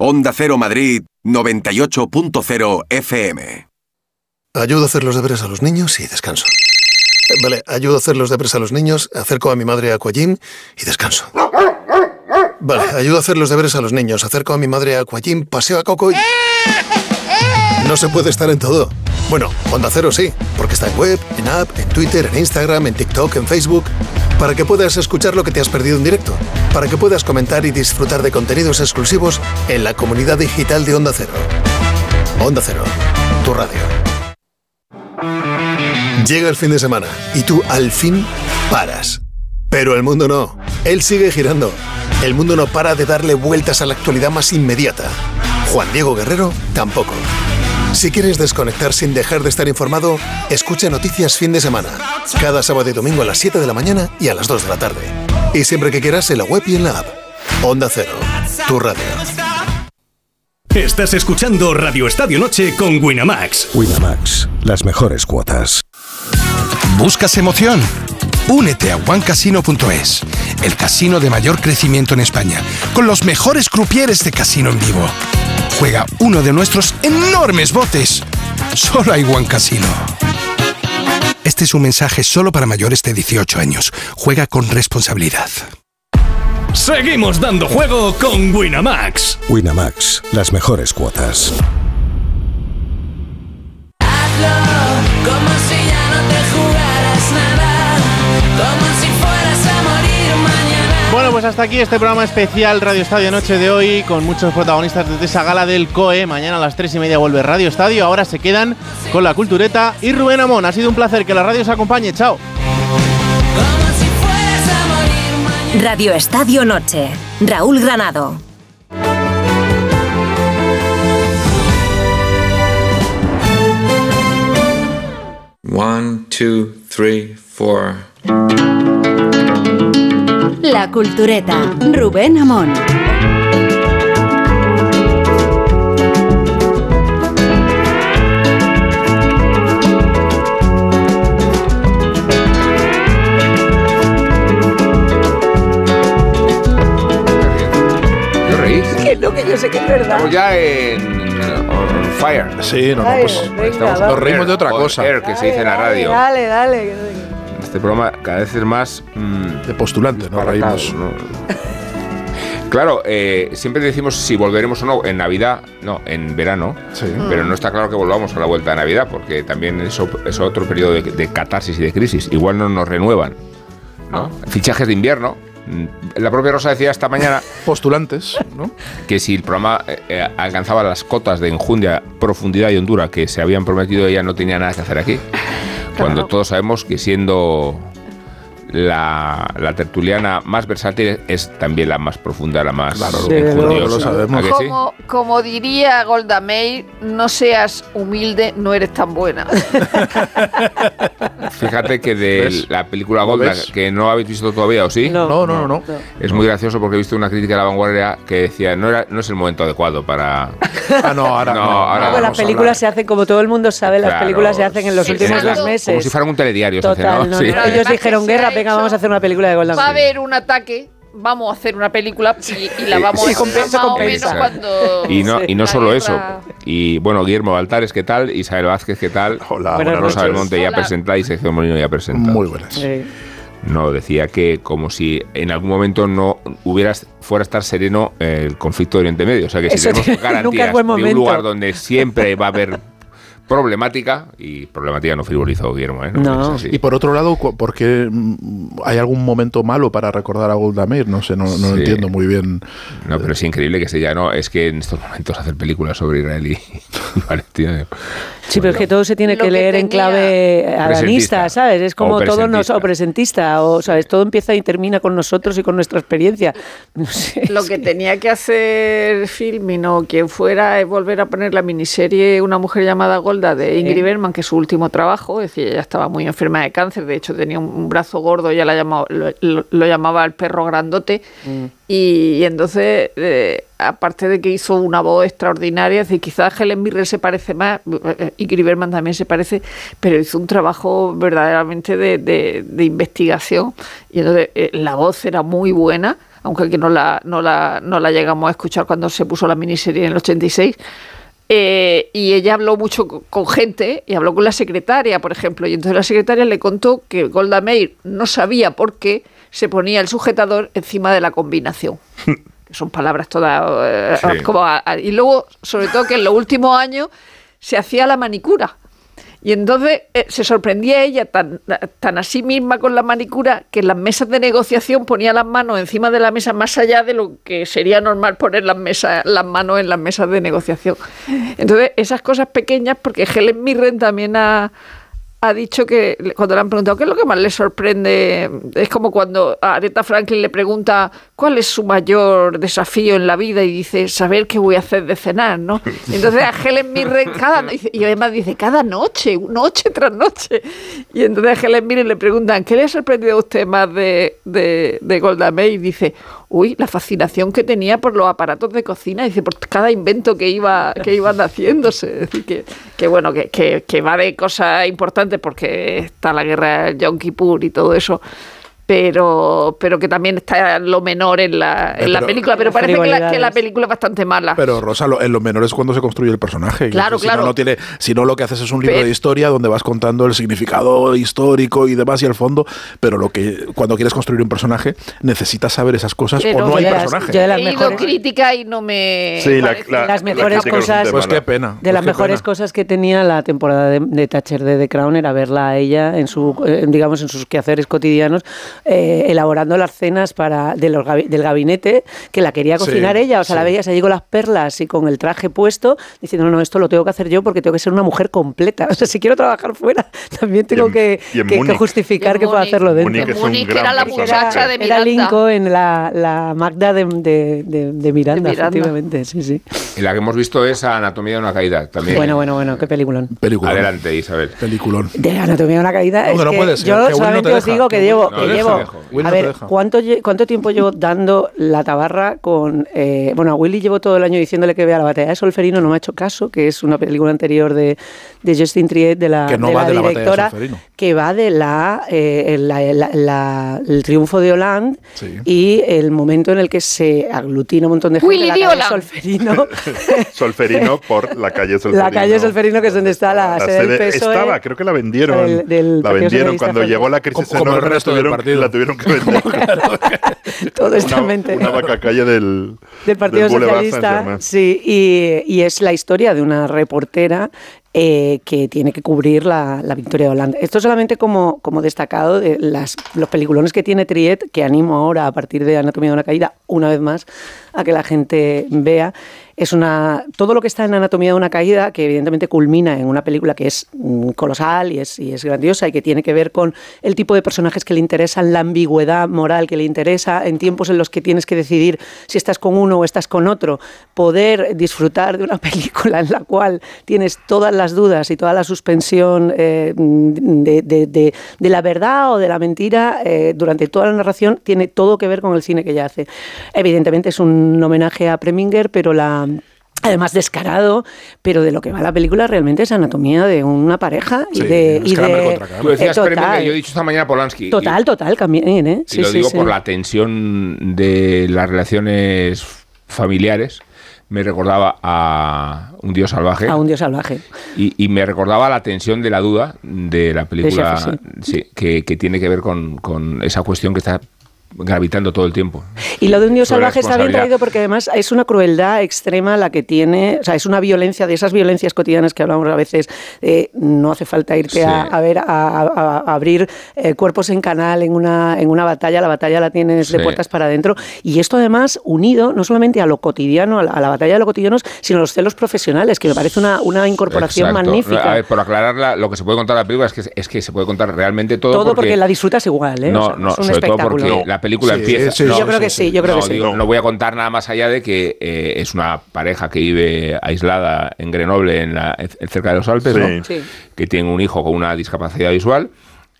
Onda Cero Madrid 98.0 FM. Ayudo a hacer los deberes a los niños y descanso. Vale, ayudo a hacer los deberes a los niños, acerco a mi madre a Aquagym y descanso. Vale, ayudo a hacer los deberes a los niños, acerco a mi madre a Aquagym, paseo a Coco y... No se puede estar en todo. Bueno, Onda Cero sí, porque está en web, en app, en Twitter, en Instagram, en TikTok, en Facebook, para que puedas escuchar lo que te has perdido en directo, para que puedas comentar y disfrutar de contenidos exclusivos en la comunidad digital de Onda Cero. Onda Cero, tu radio. Llega el fin de semana y tú al fin paras. Pero el mundo no. Él sigue girando. El mundo no para de darle vueltas a la actualidad más inmediata. Juan Diego Guerrero tampoco. Si quieres desconectar sin dejar de estar informado, escucha Noticias Fin de Semana. Cada sábado y domingo a las 7 de la mañana y a las 2 de la tarde. Y siempre que quieras en la web y en la app. Onda Cero, tu radio. Estás escuchando Radio Estadio Noche con Winamax. Winamax, las mejores cuotas. ¿Buscas emoción? Únete a OneCasino.es, el casino de mayor crecimiento en España, con los mejores crupieres de casino en vivo. Juega uno de nuestros enormes botes. Solo hay One Casino. Este es un mensaje solo para mayores de 18 años. Juega con responsabilidad. Seguimos dando juego con Winamax. Winamax, las mejores cuotas. Pues hasta aquí este programa especial Radio Estadio Noche de hoy, con muchos protagonistas desde esa gala del COE. Mañana a las 3 y media vuelve Radio Estadio. Ahora se quedan con la cultureta y Rubén Amón. Ha sido un placer que la radio os acompañe. Chao. Radio Estadio Noche. Raúl Granado. One, two, three, four. La Cultureta, Rubén Amón. Que no, que yo sé que es verdad. Estamos ya en, on fire. Sí, no, no, pues venga, Estamos nos reímos de otra cosa. air, que se dice en la radio. Dale, dale. que- Este programa cada vez es más. mm, De postulante, disparatado, reímos. ¿no? Claro, eh, siempre decimos si volveremos o no en Navidad, no, en verano, Sí. pero no está claro que volvamos a la vuelta de Navidad, porque también eso es otro periodo de, de catarsis y de crisis. Igual no nos renuevan. ¿no? Fichajes de invierno. Mm, La propia Rosa decía esta mañana Postulantes, ¿no? que si el programa eh, eh, alcanzaba las cotas de enjundia, profundidad y hondura que se habían prometido, ella no tenía nada que hacer aquí. Cuando todos sabemos que siendo la, la tertuliana más versátil es también la más profunda, la más Claro, enjundiosa. lo sabemos. ¿A que sí? Como, como diría Golda Meir, no seas humilde, no eres tan buena. Fíjate que de ¿Ves? la película ¿Lo Golda, ves? que no habéis visto todavía, ¿o sí? No, no, no, no. Es muy gracioso porque he visto una crítica de la vanguardia que decía no, era, no es el momento adecuado para... Ah, no, ahora No, no. ahora no las películas se hacen, como todo el mundo sabe, las Claro, películas se hacen en los sí, últimos dos meses. Como si fuera un telediario. se hace, Total, ¿no? no, Sí. no. Ellos dijeron, se guerra, venga, vamos a hacer una película de Golda Va a Meir". haber un ataque, vamos a hacer una película y, y la vamos Sí, a compensa, hacer más o compensa. menos cuando... Y no, y no la solo eso. Y bueno, Guillermo Baltares, ¿qué tal? Isabel Vázquez, ¿qué tal? Hola, Buenas Rosa noches. Belmonte ya presentada y Sergio Molino ya presentado. Muy buenas. Sí. No, decía que como si en algún momento no hubieras fuera a estar sereno el conflicto de Oriente Medio. O sea que si Eso tenemos nunca es garantías buen de un lugar donde siempre va a haber problemática, y problemática no frivolizó Guillermo, ¿eh? No. así. Y por otro lado, ¿por qué mm, hay algún momento malo para recordar a Golda Meir? No sé, no, no Sí. entiendo muy bien. No, pero es increíble que se diga, no, es que en estos momentos hacer películas sobre Israel y, y Palestina. Sí, pero es que todo se tiene que que leer en clave adanista. ¿sabes? Es como todo nos, presentista. o presentista, o sabes, todo empieza y termina con nosotros y con nuestra experiencia. No sé. Lo es que tenía que hacer Filmin o quien fuera es volver a poner la miniserie Una mujer llamada Golda de Ingrid Bergman, que es su último trabajo. Es decir, ella estaba muy enferma de cáncer, de hecho tenía un, brazo gordo, ella la llamaba, lo, lo- llamaba el perro grandote. Y, y entonces, eh, aparte de que hizo una voz extraordinaria, es decir, quizás Helen Mirren se parece más, eh, Ingrid Bergman también se parece, pero hizo un trabajo verdaderamente de, de- de investigación. Y entonces eh, la voz era muy buena. aunque aquí no la, no, la, no la llegamos a escuchar cuando se puso la miniserie en el 86. Eh, y ella habló mucho co- con gente y habló con la secretaria, por ejemplo. Y entonces la secretaria le contó que Golda Meir no sabía por qué se ponía el sujetador encima de la combinación. Que son palabras todas. eh, Sí. como a- a- y luego, sobre todo, que en los últimos años se hacía la manicura. Y entonces eh, se sorprendía ella tan, tan a sí misma con la manicura que en las mesas de negociación ponía las manos encima de la mesa más allá de lo que sería normal poner las, mesas, las manos en las mesas de negociación. Entonces, esas cosas pequeñas, porque Helen Mirren también ha, ha dicho que cuando le han preguntado qué es lo que más le sorprende, es como cuando a Aretha Franklin le pregunta cuál es su mayor desafío en la vida y dice saber qué voy a hacer de cenar, ¿no? Entonces a Helen Mirren cada y además dice cada noche, noche tras noche. Y entonces a Helen Mirren le preguntan ¿qué le ha sorprendido a usted más de, de, de Golda Meir? Y dice uy, la fascinación que tenía por los aparatos de cocina, dice por cada invento que iba que iban haciéndose, decir que, que bueno que, que, que va de cosas importantes porque está la guerra del Yom Kippur y todo eso. Pero, pero que también está lo menor en la, en Eh, la pero- película. Pero parece que la, que la película es bastante mala. Pero Rosa, lo- en lo menor es cuando se construye el personaje. Claro, si claro. No, no tiene, si no, lo que haces es un libro Pero- de historia donde vas contando el significado histórico y demás y el fondo. Pero lo que cuando quieres construir un personaje necesitas saber esas cosas Pero o no hay las- personaje. yo de las He mejores- crítica y no me. Sí, la- la- las mejores cosas Pues qué pena. de las Pues mejores pena. cosas que tenía la temporada de, de Thatcher de The Crown era verla a ella en su eh, digamos en sus quehaceres cotidianos eh, elaborando las cenas para de los del gabinete que la quería Sí, cocinar ella o sea la sí. veías allí con las perlas y con el traje puesto diciendo no no esto lo tengo que hacer yo porque tengo que ser una mujer completa o sea si quiero trabajar fuera también tengo en- que, que- que justificar que puedo hacerlo dentro Múnich Múnich era la muchacha de era Miranda. Lincoln la, la Magda de, de, de- de Miranda, De Miranda. efectivamente sí sí Y la que hemos visto es Anatomía de una caída también. bueno bueno bueno qué peliculón Película. Adelante, Isabel. Peliculón. De la anatomía de una caída. No, es que no que puede ser, yo que no solamente te os deja, digo que que llevo. No que llevo a no te ver, deja. ¿cuánto, ¿cuánto tiempo llevo dando la tabarra con. eh, bueno, a Willy llevo todo el año diciéndole que vea la batalla de Solferino, no me ha hecho caso, que es una película anterior de, de Justin Triet, de la, Que no de va la de la batalla de directora, Solferino. que va de la, eh, la- la- la- el triunfo de Hollande Sí. y el momento en el que se aglutina un montón de gente. Willy la calle. Solferino. Solferino por la calle Solferino. La calle Solferino, que es donde está la, sede del PSOE. Estaba, creo que la vendieron. del- del la vendieron cuando llegó la crisis Como- como el enorme, resto del partido. La tuvieron que vender. Todo está una, una vaca calle del, del Partido del Socialista, sí, y, y es la historia de una reportera eh, que tiene que cubrir la, la victoria de Holanda. Esto solamente como, como destacado de las, los peliculones que tiene Triet, que animo ahora a partir de Anatomía de una caída, una vez más, a que la gente vea. Es una todo lo que está en Anatomía de una caída, que evidentemente culmina en una película que es mm, colosal y es, y es grandiosa y que tiene que ver con el tipo de personajes que le interesan, la ambigüedad moral que le interesa, en tiempos en los que tienes que decidir si estás con uno o estás con otro, poder disfrutar de una película en la cual tienes todas las dudas y toda la suspensión eh, de, de- la verdad o de la mentira eh, durante toda la narración, tiene todo que ver con el cine que ella hace. Evidentemente es un homenaje a Preminger, pero la Además descarado, pero de lo que va la película realmente es anatomía de una pareja y Sí, de... es y de-. Tú decías eh, total, Preminger, yo he dicho esta mañana Polanski. Total, total, también, ¿eh? Y, y lo digo por la tensión de las relaciones familiares. Me recordaba a Un Dios Salvaje. A un dios salvaje. Y, y me recordaba la tensión de la duda de la película, Sheffield, sí, que, que tiene que ver con, con esa cuestión que está gravitando todo el tiempo. Y lo de un dios salvaje está bien traído porque además es una crueldad extrema la que tiene, o sea, es una violencia de esas violencias cotidianas que hablamos a veces. eh, no hace falta irte Sí. a, a ver, a, a- a abrir eh, cuerpos en canal en una, en una batalla. La batalla la tienes de puertas para adentro. Y esto además unido no solamente a lo cotidiano, a la, a la batalla de lo cotidiano, sino a los celos profesionales, que me parece una, una incorporación Exacto. magnífica. A ver, por aclarar la- lo que se puede contar de la película es que, es que se puede contar realmente todo. todo porque, la disfrutas igual, ¿eh? No, O sea, no, es un sobre todo espectáculo. porque la película Sí, empieza. sí, no, yo creo que sí, yo creo no, que sí. digo, no voy a contar nada más allá de que eh, es una pareja que vive aislada en Grenoble, en la, cerca de los Alpes, Sí. ¿no? Sí. que tiene un hijo con una discapacidad visual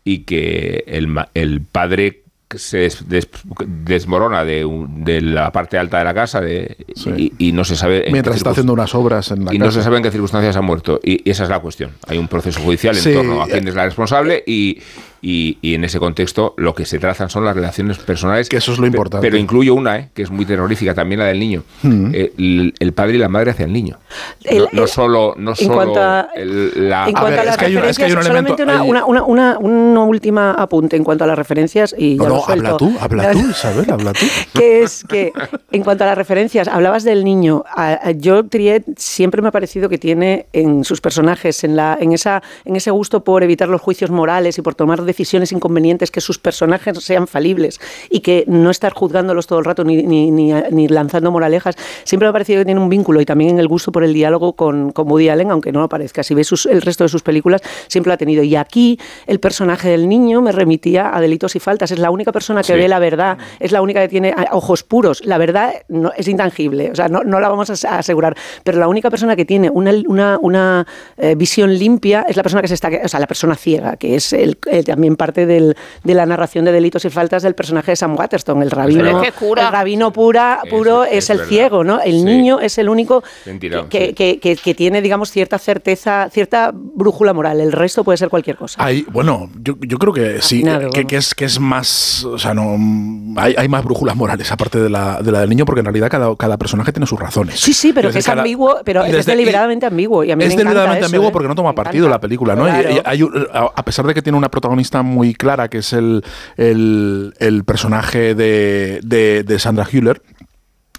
y que el, el padre se des- des- desmorona de, un- de la parte alta de la casa de- y, y no se sabe. en qué Mientras está haciendo unas obras en la y no casa. se sabe en qué circunstancias ha muerto. Y, y esa es la cuestión. Hay un proceso judicial en Sí, torno a quién eh, es la responsable y, y- y en ese contexto lo que se trazan son las relaciones personales. Que eso es lo importante. Pero incluyo una, eh, que es muy terrorífica, también la del niño. Mm. Eh, el, el padre y la madre hacia el niño. El- no, no el- solo, no en solo cuanto a- el- la... En cuanto a, las es que hay un- es que hay un referencias, elemento- solamente una, una, una, una- una última apunte en cuanto a las referencias y No, ya no, lo suelto. habla tú, habla tú, Isabel, habla tú. que es que en cuanto a las referencias, hablabas del niño. A, a Triet siempre me ha parecido que tiene en sus personajes, en, la, en, esa, en ese gusto por evitar los juicios morales y por tomar decisiones inconvenientes, que sus personajes sean falibles y que no estar juzgándolos todo el rato ni, ni, ni, ni lanzando moralejas. Siempre me ha parecido que tiene un vínculo y también en el gusto por el diálogo con, con Woody Allen, aunque no lo parezca. Si ves sus- el resto de sus películas, siempre lo ha tenido. Y aquí el personaje del niño me remitía a delitos y faltas. Es la única persona que Sí. ve la verdad, es la única que tiene ojos puros. La verdad no, es intangible, o sea, no, no la vamos a as- a asegurar. Pero la única persona que tiene una, una, una, eh, visión limpia es la persona que se está, o sea, la persona ciega, que es el, eh, también parte del- de la narración de delitos y faltas del personaje de Sam Waterston, el rabino, es que cura. el rabino pura, puro es es, el verdad. ciego, ¿no? El Sí. niño es el único Mentira, que, sí. que- que- que tiene, digamos, cierta certeza, cierta brújula moral. El resto puede ser cualquier cosa. Hay, bueno, yo, yo creo que sí, Afinado, que, que es, que es más, o sea, no, hay, hay más brújulas morales aparte de la, de la del niño, porque en realidad cada, cada personaje tiene sus razones. Sí, sí, pero que es cada- ambiguo, pero es deliberadamente ambiguo. Y a mí es me deliberadamente eso, ambiguo ¿eh? porque no toma partido la película, ¿no? Y- Claro. y hay a pesar de que tiene una protagonista muy clara, que es el, el, personaje de, de, Sandra Hüller,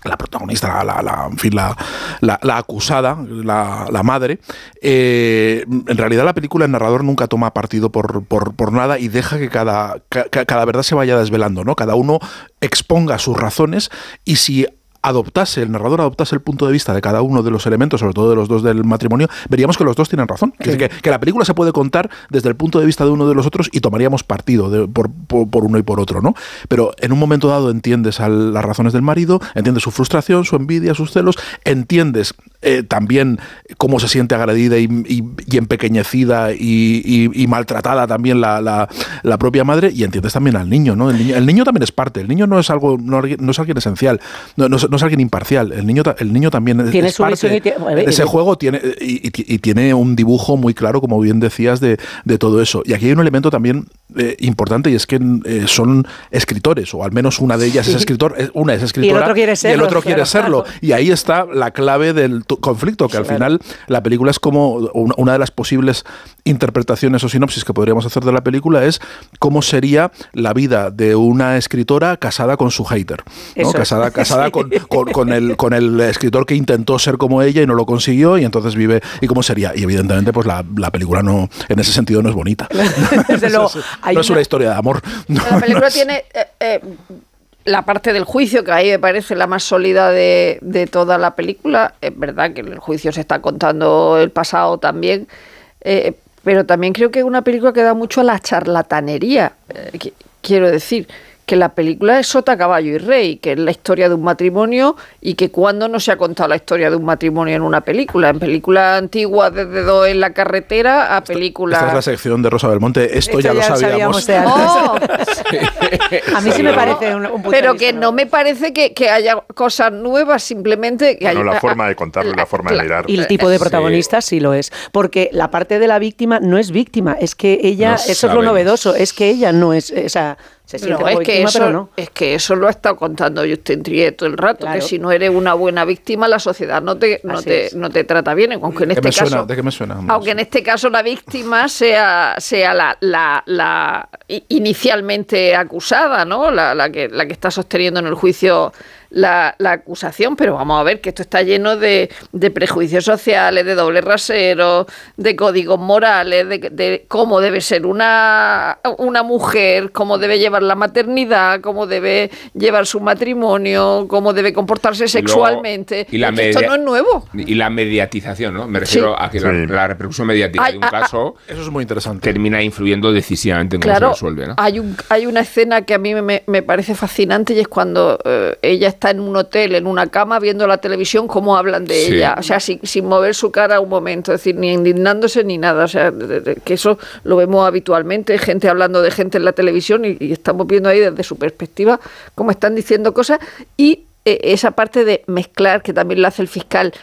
la protagonista, la, la- en fin, la, la- acusada, la, madre, eh, en realidad la película el narrador nunca toma partido por, por- por nada y deja que cada, ca- ca- cada verdad se vaya desvelando, ¿no? Cada uno exponga sus razones y si adoptase, el narrador adoptase el punto de vista de cada uno de los elementos, sobre todo de los dos del matrimonio, veríamos que los dos tienen razón. Que, que la película se puede contar desde el punto de vista de uno de los otros y tomaríamos partido de- por, por- por uno y por otro, ¿no? Pero en un momento dado entiendes al- las razones del marido, entiendes su frustración, su envidia, sus celos, entiendes eh, también cómo se siente agredida y, y- y empequeñecida y, y- y maltratada también la, la- la propia madre y entiendes también al niño, ¿no? El niño, el niño también es parte, el niño no es algo, no, no es alguien esencial, no, no es, no es alguien imparcial, el niño, el niño también es, Tiene es su y parte tiene- de ese juego tiene, y, y- y tiene un dibujo muy claro, como bien decías, de, de todo eso. Y aquí hay un elemento también eh, importante y es que eh, son escritores, o al menos una de ellas es escritor, es- una es escritora otro quiere y el serlo, otro quiere serlo. Y ahí está la clave del conflicto, que al Claro. final la película es como una, de las posibles interpretaciones o sinopsis que podríamos hacer de la película es cómo sería la vida de una escritora casada con su hater. ¿no? Casada, casada Sí. con, con- con el, con el escritor que intentó ser como ella y no lo consiguió y entonces vive y cómo sería. Y evidentemente pues la, la película no en ese sentido no es bonita. Desde luego, no es una- una historia de amor. No, La película no es- tiene eh, eh, la parte del juicio, que ahí me parece la más sólida de, de toda la película. Es verdad que en el juicio se está contando el pasado también, eh, pero también creo que es una película que da mucho a la charlatanería. Eh, qui- quiero decir que la película es Sota, Caballo y Rey, que es la historia de un matrimonio y que cuando no se ha contado la historia de un matrimonio en una película. En películas antiguas, desde dos en la carretera a películas... Esta es la sección de Rosa Belmonte. Esto, Esto ya, lo ya lo sabíamos. sabíamos de antes. A mí sí me parece un, un punto Pero que no me parece que, que haya cosas nuevas, simplemente que Bueno, haya... la forma de contarlo y la forma de mirar. Y el tipo de protagonista sí lo es. Porque la parte de la víctima no es víctima, es que ella, No eso es lo novedoso, es que ella no es, o sea, se siente es, que víctima, eso, pero no. es que eso lo ha estado contando Justin Triet todo el rato, Claro. que si no eres una buena víctima, la sociedad no te, no te, no te trata bien, aunque en ¿De este caso... suena? ¿De qué me suena? Aunque en este caso la víctima sea, sea la, la, la inicialmente acusada, ¿no? La, la que, la que está sosteniendo en el juicio la, la acusación, pero vamos a ver que esto está lleno de, de prejuicios sociales, de doble rasero, de códigos morales, de, de cómo debe ser una, una mujer, cómo debe llevar la maternidad, cómo debe llevar su matrimonio, cómo debe comportarse Y luego- sexualmente. y la Es que esto no es nuevo. Y la mediatización, ¿no? Me refiero a que la, Sí. la repercusión mediática de un ah, ah. caso Eso es muy interesante. termina influyendo decisivamente en cómo se resuelve, ¿no? hay, un, hay una escena que a mí me, me parece fascinante y es cuando eh, ella está en un hotel, en una cama, viendo la televisión, cómo hablan de Sí. ella. O sea, sin, sin mover su cara un momento, es decir, ni indignándose ni nada. O sea, de- de- que eso lo vemos habitualmente, gente hablando de gente en la televisión y, y estamos viendo ahí desde su perspectiva cómo están diciendo cosas y eh, esa parte de mezclar que también lo hace el fiscal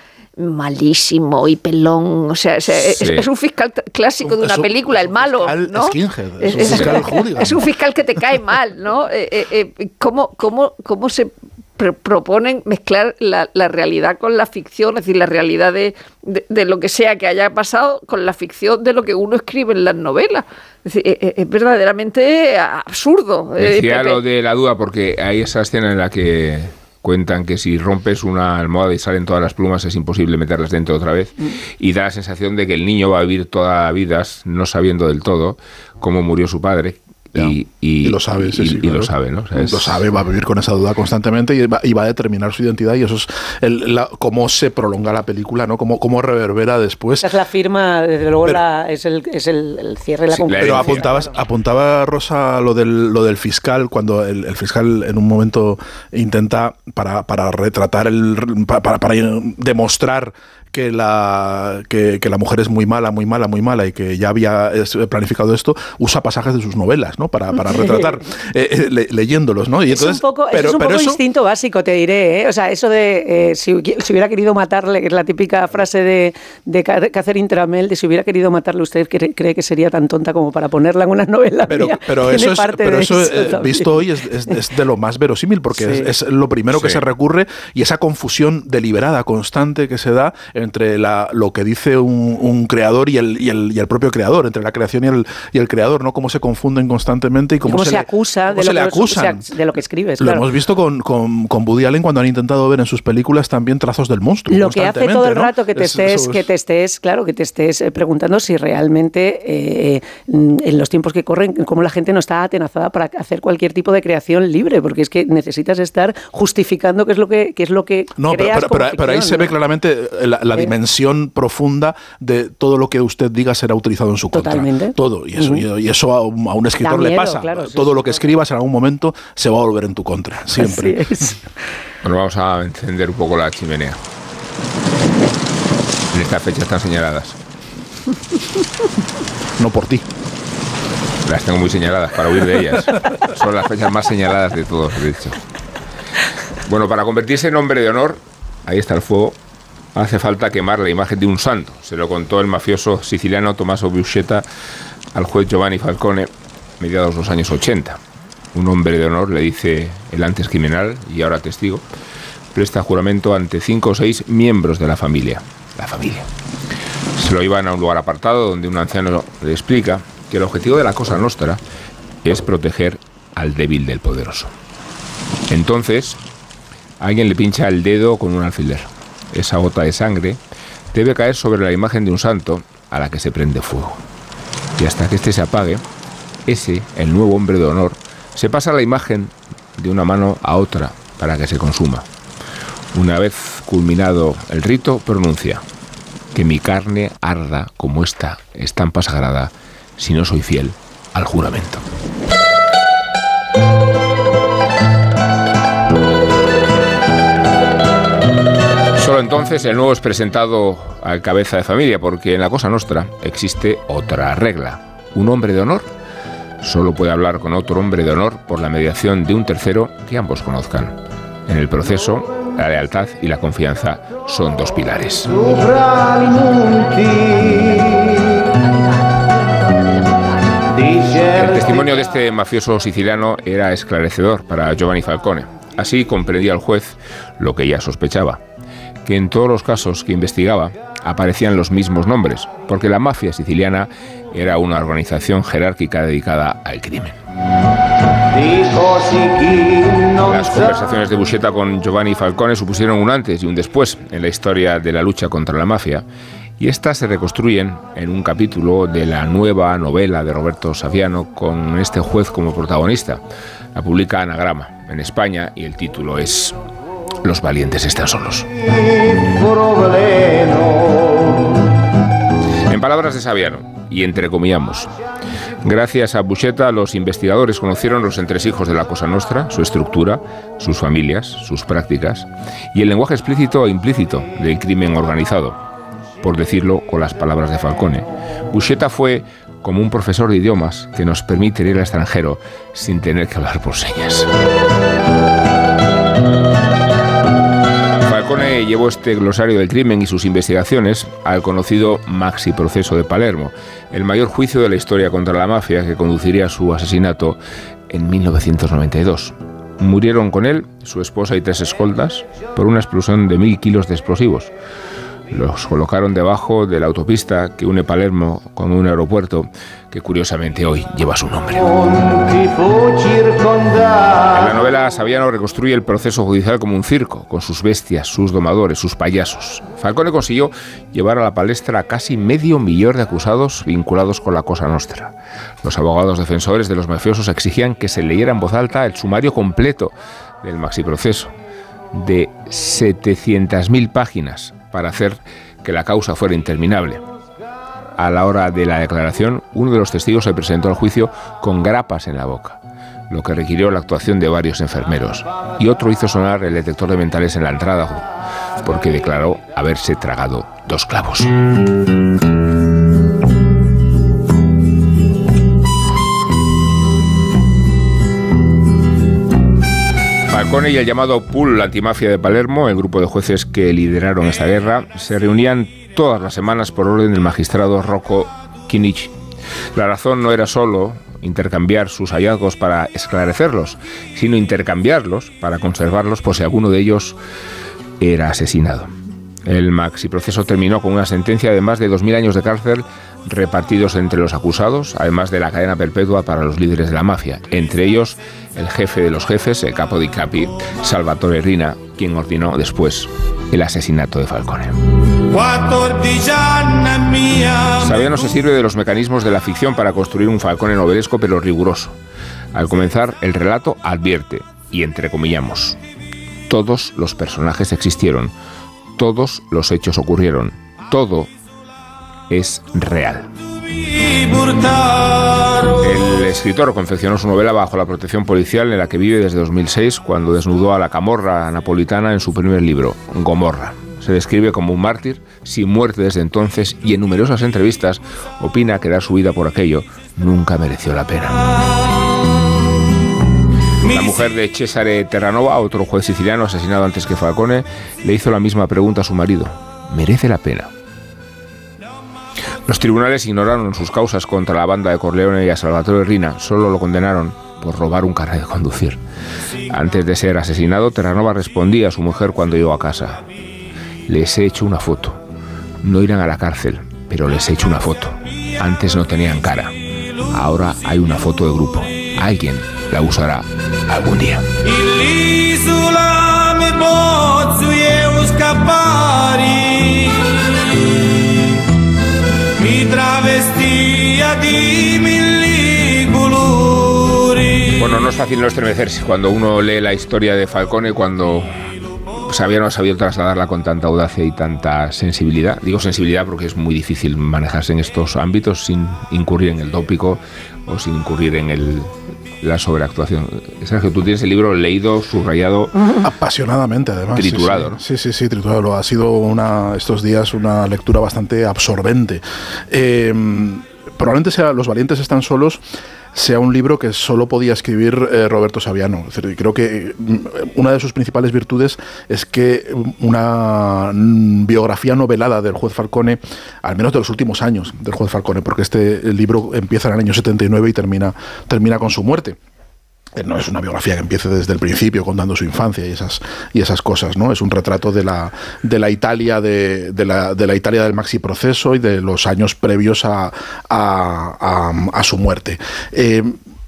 malísimo y pelón, o sea, o sea, es, Sí. es un fiscal clásico de Es una un- película, el malo, fiscal ¿no? skinhead, es un fiscal es un fiscal que te cae mal, ¿no? Eh, eh, eh, ¿cómo, cómo, cómo se proponen mezclar la, la realidad con la ficción, es decir, la realidad de, de- de lo que sea que haya pasado con la ficción de lo que uno escribe en las novelas? Es, decir, eh, es verdaderamente absurdo. eh, Decía lo de la duda porque hay esa escena en la que cuentan que si rompes una almohada y salen todas las plumas es imposible meterlas dentro otra vez Mm. y da la sensación de que el niño va a vivir toda la vida no sabiendo del todo cómo murió su padre y, y- Y lo sabe, sí, y- sí, y claro. lo sabe, ¿no? O sea, es- Lo sabe, va a vivir con esa duda constantemente y va, y va a determinar su identidad y eso es el- la- cómo se prolonga la película, ¿no? Cómo, cómo reverbera después. Esa es la firma, desde luego Pero- la- es, el, es el, el cierre, la conclusión. Pero apuntabas, apuntaba Rosa lo del, lo del fiscal, cuando el, el fiscal en un momento intenta, para, para retratar, el, para, para- para demostrar que la, que, que la mujer es muy mala, muy mala, muy mala y que ya había es, planificado esto, usa pasajes de sus novelas, ¿no? Para, para retratar, eh, eh, le- leyéndolos, ¿no? Y es entonces, un poco, pero, es un pero poco eso- instinto básico, te diré. ¿eh? O sea, eso de eh, si, hu- si hubiera querido matarle, que es la típica frase de, de Ca- Catherine Tramell, de si hubiera querido matarle, ¿usted cree, cree que sería tan tonta como para ponerla en una novela? Pero, mía? pero eso, es, parte pero de eso, eh, visto hoy es, es- es de lo más verosímil porque Sí. es, es lo primero que se recurre y esa confusión deliberada, constante que se da entre la, lo que dice un, un creador y el, y, el, y el propio creador, entre la creación y el, y el creador, ¿no? Cómo se confunden constantemente y cómo, cómo se, le- acusa cómo de se lo, le que, acusan. de lo que escribes. Lo claro. hemos visto con, con, con Woody Allen cuando han intentado ver en sus películas también trazos del monstruo. Lo que hace todo el rato que te Es- estés, eso que es- te estés, claro, que te estés eh, preguntando si realmente eh, mm, en los tiempos que corren, cómo la gente no está atenazada para hacer cualquier tipo de creación libre, porque es que necesitas estar justificando qué es lo que, qué es lo que No, pero, creas pero- como pero- pero ahí se ve claramente eh, la, la dimensión profunda de todo lo que usted diga será utilizado en su contra. Totalmente. Todo. Y eso, y eso a un, a un escritor le pasa. claro, sí, todo sí, lo que escribas en algún momento se va a volver en tu contra. Siempre. Así es. Bueno, vamos a encender un poco la chimenea. En estas fechas están señaladas. No por ti. Las tengo muy señaladas para huir de ellas. Son las fechas más señaladas de todos, de hecho. Bueno, para convertirse en hombre de honor, ahí está el fuego, hace falta quemar la imagen de un santo. Se lo contó el mafioso siciliano Tommaso Buscetta al juez Giovanni Falcone, mediados de los años 80. Un hombre de honor, le dice el antes criminal y ahora testigo, presta juramento ante cinco o seis miembros de la familia. La familia. Se lo iban a un lugar apartado donde un anciano le explica que el objetivo de la Cosa Nostra es proteger al débil del poderoso. Entonces, alguien le pincha el dedo con un alfiler. Esa gota de sangre debe caer sobre la imagen de un santo a la que se prende fuego. Y hasta que éste se apague, ese, el nuevo hombre de honor, se pasa la imagen de una mano a otra para que se consuma. Una vez culminado el rito, pronuncia, que mi carne arda como esta estampa sagrada si no soy fiel al juramento. Solo entonces el nuevo es presentado al cabeza de familia, porque en la Cosa Nostra existe otra regla. Un hombre de honor solo puede hablar con otro hombre de honor por la mediación de un tercero que ambos conozcan. En el proceso, la lealtad y la confianza son dos pilares. El testimonio de este mafioso siciliano era esclarecedor para Giovanni Falcone. Así comprendía el juez lo que ya sospechaba, que en todos los casos que investigaba aparecían los mismos nombres, porque la mafia siciliana era una organización jerárquica dedicada al crimen. Las conversaciones de Buscetta con Giovanni Falcone supusieron un antes y un después en la historia de la lucha contra la mafia, y estas se reconstruyen en un capítulo de la nueva novela de Roberto Saviano con este juez como protagonista. La publica Anagrama en España y el título es Los valientes están solos. En palabras de Saviano, y entrecomillamos, Gracias a Buscetta, los investigadores conocieron los entresijos de la Cosa Nostra, su estructura, sus familias, sus prácticas y el lenguaje explícito e implícito del crimen organizado, por decirlo con las palabras de Falcone. Buscetta fue como un profesor de idiomas que nos permite ir al extranjero sin tener que hablar por señas. Llevó este glosario del crimen y sus investigaciones al conocido Maxi Proceso de Palermo, el mayor juicio de la historia contra la mafia que conduciría a su asesinato en 1992. Murieron con él su esposa y tres escoltas por una explosión de mil kilos de explosivos. Los colocaron debajo de la autopista que une Palermo con un aeropuerto que curiosamente hoy lleva su nombre. En la novela Saviano reconstruye el proceso judicial como un circo, con sus bestias, sus domadores, sus payasos. Falcone consiguió llevar a la palestra a casi medio millón de acusados vinculados con la Cosa Nostra. Los abogados defensores de los mafiosos exigían que se leyera en voz alta el sumario completo del maxiproceso, de 700.000 páginas, para hacer que la causa fuera interminable. A la hora de la declaración, uno de los testigos se presentó al juicio con grapas en la boca, lo que requirió la actuación de varios enfermeros, y otro hizo sonar el detector de mentales en la entrada, porque declaró haberse tragado dos clavos. Falcone y el llamado Pool Antimafia de Palermo, el grupo de jueces que lideraron esta guerra, se reunían todas las semanas por orden del magistrado Rocco Chinichi. La razón no era solo intercambiar sus hallazgos para esclarecerlos, sino intercambiarlos para conservarlos por si alguno de ellos era asesinado. El maxi proceso terminó con una sentencia de más de 2.000 años de cárcel repartidos entre los acusados, además de la cadena perpetua para los líderes de la mafia, entre ellos el jefe de los jefes, el capo di capi, Salvatore Rina, quien ordenó después el asesinato de Falcone. Saviano se sirve de los mecanismos de la ficción para construir un Falcone novelesco pero riguroso. Al comenzar, el relato advierte, y entrecomillamos, todos los personajes existieron, todos los hechos ocurrieron, todo es real. El escritor confeccionó su novela bajo la protección policial en la que vive desde 2006, cuando desnudó a la camorra napolitana en su primer libro, Gomorra. Se describe como un mártir, sin muerte desde entonces, y en numerosas entrevistas opina que dar su vida por aquello nunca mereció la pena. La mujer de Cesare Terranova, otro juez siciliano asesinado antes que Falcone, le hizo la misma pregunta a su marido. ¿Merece la pena? Los tribunales ignoraron sus causas contra la banda de Corleone y a Salvatore Rina, solo lo condenaron por robar un carnet de conducir. Antes de ser asesinado, Terranova respondía a su mujer cuando llegó a casa. Les he hecho una foto. No irán a la cárcel, pero les he hecho una foto. Antes no tenían cara. Ahora hay una foto de grupo. Alguien la usará algún día. Bueno, no es fácil no estremecerse cuando uno lee la historia de Falcone, cuando Sabiano ha sabido trasladarla con tanta audacia y tanta sensibilidad. Digo sensibilidad porque es muy difícil manejarse en estos ámbitos sin incurrir en el tópico o sin incurrir en el, la sobreactuación. Sergio, tú tienes el libro leído, subrayado, Apasionadamente, además. sí, Triturado, sí. ¿no? Sí, sí, sí, triturado. Ha sido una, estos días una lectura bastante absorbente. Eh, probablemente sea Los valientes están solos sea un libro que solo podía escribir eh, Roberto Saviano. Es creo que mm, una de sus principales virtudes es que una biografía novelada del juez Falcone, al menos de los últimos años del juez Falcone, porque este libro empieza en el año 79 y termina, termina con su muerte. Eh, No es una biografía que empiece desde el principio contando su infancia y esas, y esas cosas, ¿no? Es un retrato de la, de la Italia de, la, de la Italia del maxi proceso y de los años previos a- a su muerte. Eh,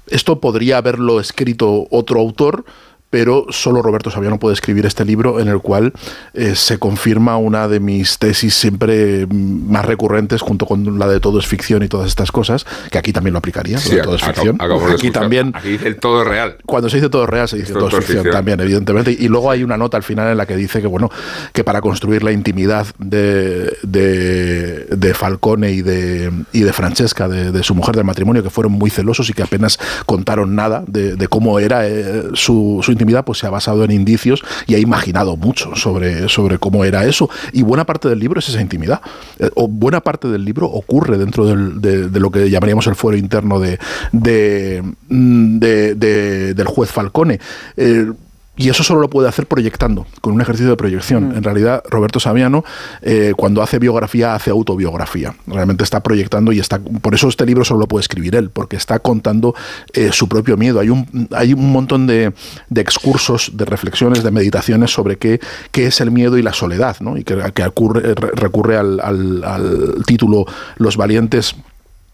esto podría haberlo escrito otro autor, pero solo Roberto Saviano puede escribir este libro en el cual eh, se confirma una de mis tesis siempre mm, más recurrentes junto con la de todo es ficción y todas estas cosas, que aquí también lo aplicaría, Sí, todo es ficción. acabo aquí también Aquí dice el todo es real. cuando se dice todo es real, se dice Esto todo es ficción, también, evidentemente. Y luego hay una nota al final en la que dice que, bueno, que para construir la intimidad de, de, de Falcone y de, y de Francesca, de, de su mujer del matrimonio, que fueron muy celosos y que apenas contaron nada de, de cómo era eh, su, su intimidad, pues se ha basado en indicios y ha imaginado mucho sobre, sobre cómo era eso. Y buena parte del libro es esa intimidad. Eh, o buena parte del libro ocurre dentro de, lo que llamaríamos el fuero interno de, de, mm, de- de- del juez Falcone. Eh, y eso solo lo puede hacer proyectando, con un ejercicio de proyección. En realidad, Roberto Saviano, eh, cuando hace biografía, hace autobiografía. Realmente está proyectando y está. Por eso este libro solo lo puede escribir él, porque está contando eh, su propio miedo. Hay un, hay un montón de, de excursos, de reflexiones, de meditaciones sobre qué, qué es el miedo y la soledad, ¿no? Y que, que ocurre- recurre al, al- al título Los valientes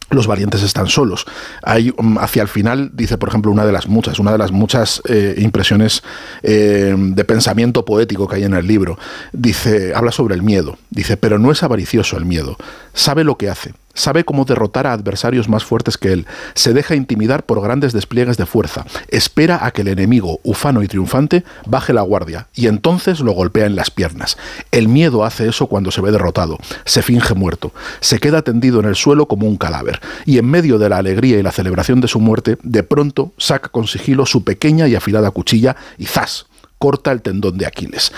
los valientes están solos. Hay um, hacia el final, dice por ejemplo, una de las muchas, una de las muchas eh, impresiones eh, de pensamiento poético que hay en el libro. Dice, habla sobre el miedo. Dice, pero no es avaricioso el miedo. Sabe lo que hace. Sabe cómo derrotar a adversarios más fuertes que él. Se deja intimidar por grandes despliegues de fuerza. Espera a que el enemigo, ufano y triunfante, baje la guardia y entonces lo golpea en las piernas. El miedo hace eso cuando se ve derrotado. Se finge muerto. Se queda tendido en el suelo como un cadáver. Y en medio de la alegría y la celebración de su muerte, de pronto saca con sigilo su pequeña y afilada cuchilla y ¡zas! corta el tendón de Aquiles.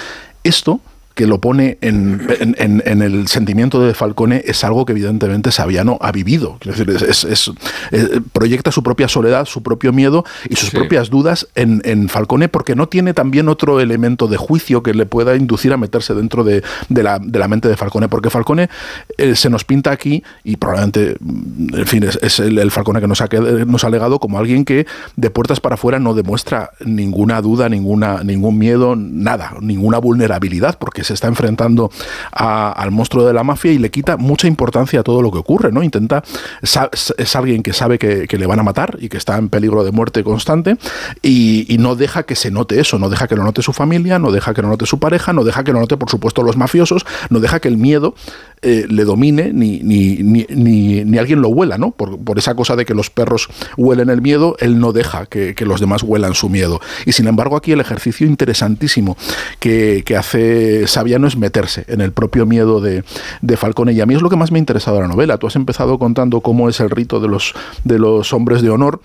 Esto que lo pone en, en- el sentimiento de Falcone es algo que evidentemente Saviano ha vivido. Es decir, es- eh, proyecta su propia soledad, su propio miedo y sus Sí. propias dudas en, en Falcone porque no tiene también otro elemento de juicio que le pueda inducir a meterse dentro de, de la, de la mente de Falcone. Porque Falcone eh, se nos pinta aquí y probablemente, mm, en fin, es, el, el Falcone que nos ha, nos ha legado como alguien que de puertas para afuera no demuestra ninguna duda, ninguna, ningún miedo, nada, ninguna vulnerabilidad, porque se está enfrentando al monstruo de la mafia y le quita mucha importancia a todo lo que ocurre, ¿no? Intenta, es alguien que sabe que, le van a matar y que está en peligro de muerte constante y, no deja que se note eso, no deja que lo note su familia, no deja que lo note su pareja, no deja que lo note, por supuesto, los mafiosos, no deja que el miedo eh, le domine ni, ni, ni, ni- alguien lo huela, ¿no? Por, por esa cosa de que los perros huelen el miedo, él no deja que, que los demás huelan su miedo. Y sin embargo, aquí el ejercicio interesantísimo que, que hace Saviano es meterse en el propio miedo de, de Falcone. Y a mí es lo que más me ha interesado la novela. Tú has empezado contando cómo es el rito de los, de los hombres de honor.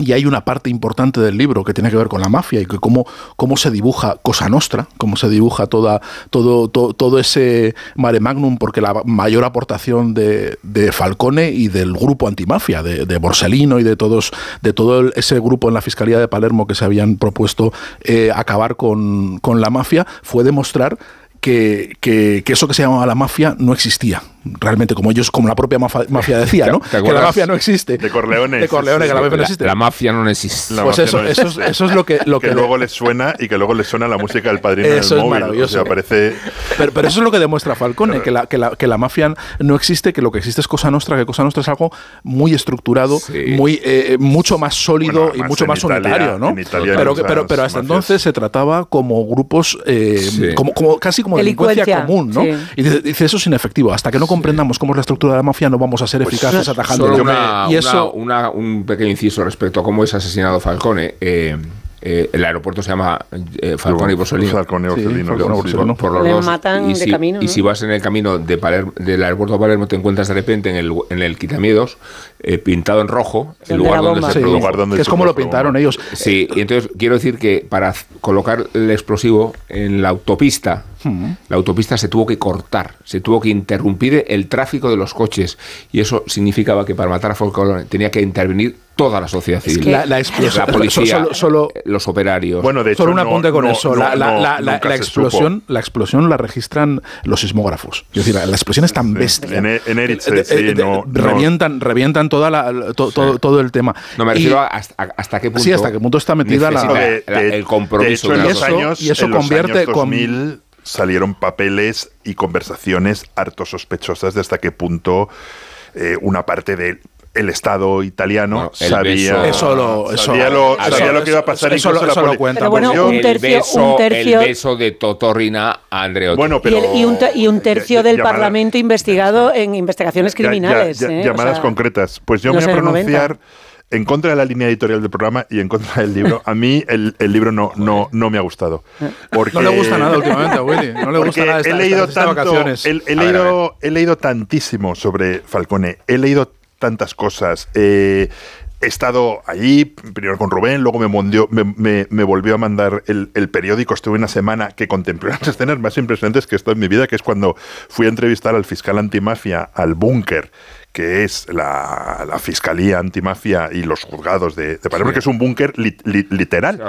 Y hay una parte importante del libro que tiene que ver con la mafia y que cómo, cómo se dibuja Cosa Nostra, cómo se dibuja toda, todo, todo, todo ese mare magnum, porque la mayor aportación de, de Falcone y del grupo antimafia, de, de Borsellino y de todos, de todo ese grupo en la Fiscalía de Palermo que se habían propuesto eh, acabar con, con la mafia, fue demostrar que, que- que eso que se llamaba la mafia no existía. Realmente, como ellos, como la propia mafia decía, ¿no? ¿Te Que la mafia no existe. De Corleone. De Corleone, que la mafia no existe. la mafia no existe. La Pues mafia eso- no eso es- existe. eso es lo que- lo que- luego le suena y que luego le suena la música del padrino Eso es móvil. maravilloso. O sea, parece Pero, pero eso es lo que demuestra Falcone, que la, que, la, que la mafia no existe, que lo que existe es Cosa Nostra, que Cosa Nostra es algo muy estructurado, muy eh, mucho más sólido Bueno, y mucho más Italia- unitario, ¿no? en Italia Pero, pero, pero hasta mafias. entonces se trataba como grupos, eh, Sí. como, como casi como delincuencia, Delincuencia, común, ¿no? sí. Y dice, dice, eso es inefectivo. Hasta que no comprendamos cómo es la estructura de la mafia, no vamos a ser eficaces atajando. Solo una, y eso, una- una- un pequeño inciso respecto a cómo es asesinado Falcone. Eh, eh, el aeropuerto se llama eh, Falcone y Borsellino. Falcone y y sí, Borsellino. Por los Le dos. matan y de si, Y si vas en el camino de Palermo- del aeropuerto de Palermo, te encuentras de repente en el, en el quitamiedos eh, pintado en rojo, el lugar donde se sí, produjo. lugar donde que es como lo pintaron ellos. Sí, y entonces quiero decir que para colocar el explosivo en la autopista, la autopista se tuvo que cortar, se tuvo que interrumpir el tráfico de los coches y eso significaba que para matar a Falcone tenía que intervenir toda la sociedad civil. que- La, la explosión, la policía, solo- solo, los operarios. Bueno, de hecho, Solo un no- apunte con no- eso. no- la, la- no- la- la- nunca la se explosión, la explosión la registran los sismógrafos. Es decir, la, la explosión es tan bestia. En, en Erice, sí, eh, no, no- revientan, revientan toda la, to- todo, todo el tema. no me Y- refiero a hasta, a- hasta qué punto. Sí, hasta qué punto está metida la- necesita de- la- de- el compromiso de hecho, de en los años, y eso en los convierte años con- 2000 salieron papeles y conversaciones harto sospechosas de hasta qué punto eh, una parte de el Estado italiano el sabía, beso- Eso lo- eso- sabía, lo, eso- sabía lo que iba a pasar. eso- la eso lo poli- cuenta, Pero bueno, yo- un el tercio- beso, un tercio- el beso de Totorina a Andreotti. Bueno, Y, pero el- y un, y un tercio Ya- del llamada- Parlamento investigado en investigaciones ya- criminales. ya- ya- ¿eh? O llamadas sea, concretas. Pues yo me voy a años 90. pronunciar en contra de la línea editorial del programa y en contra del libro. A mí el, el libro no, no, no me ha gustado. Porque, No le gusta nada últimamente a Willy. No le gusta nada esta, he leído estas- estas tanto, vacaciones. he, he leído, he leído tantísimo sobre Falcone. He leído tantas cosas. eh, he estado allí, primero con Rubén, luego me, volvió a mandar el, el periódico. Estuve una semana que contemplé las escenas más impresionantes que he estado en mi vida, que es cuando fui a entrevistar al fiscal antimafia al búnker que es la, la Fiscalía Antimafia y los juzgados de, de Palermo, Sí. que es un búnker li- li- literal.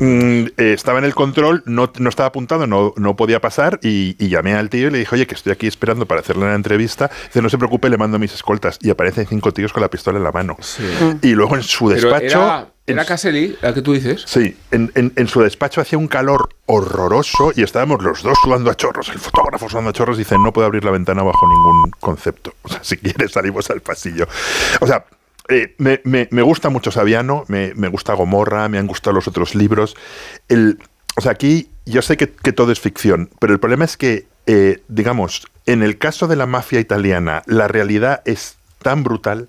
Mm, eh, estaba en el control, no, no estaba apuntado, no, no podía pasar y, y llamé al tío y le dije, oye, que estoy aquí esperando para hacerle una entrevista. Dice, no se preocupe, le mando mis escoltas. Y aparecen cinco tíos con la pistola en la mano. Y luego en su despacho... era, Caselli, la que tú dices. Sí, en, en- en su despacho hacía un calor horroroso y estábamos los dos sudando a chorros. El fotógrafo sudando a chorros dice, no puedo abrir la ventana bajo ningún concepto. O sea, si quieres salimos al pasillo. O sea, eh, me, me- me gusta mucho Saviano, me, me gusta Gomorra, me han gustado los otros libros. El, o sea, aquí yo sé que, que todo es ficción, pero el problema es que, eh, digamos, en el caso de la mafia italiana, la realidad es tan brutal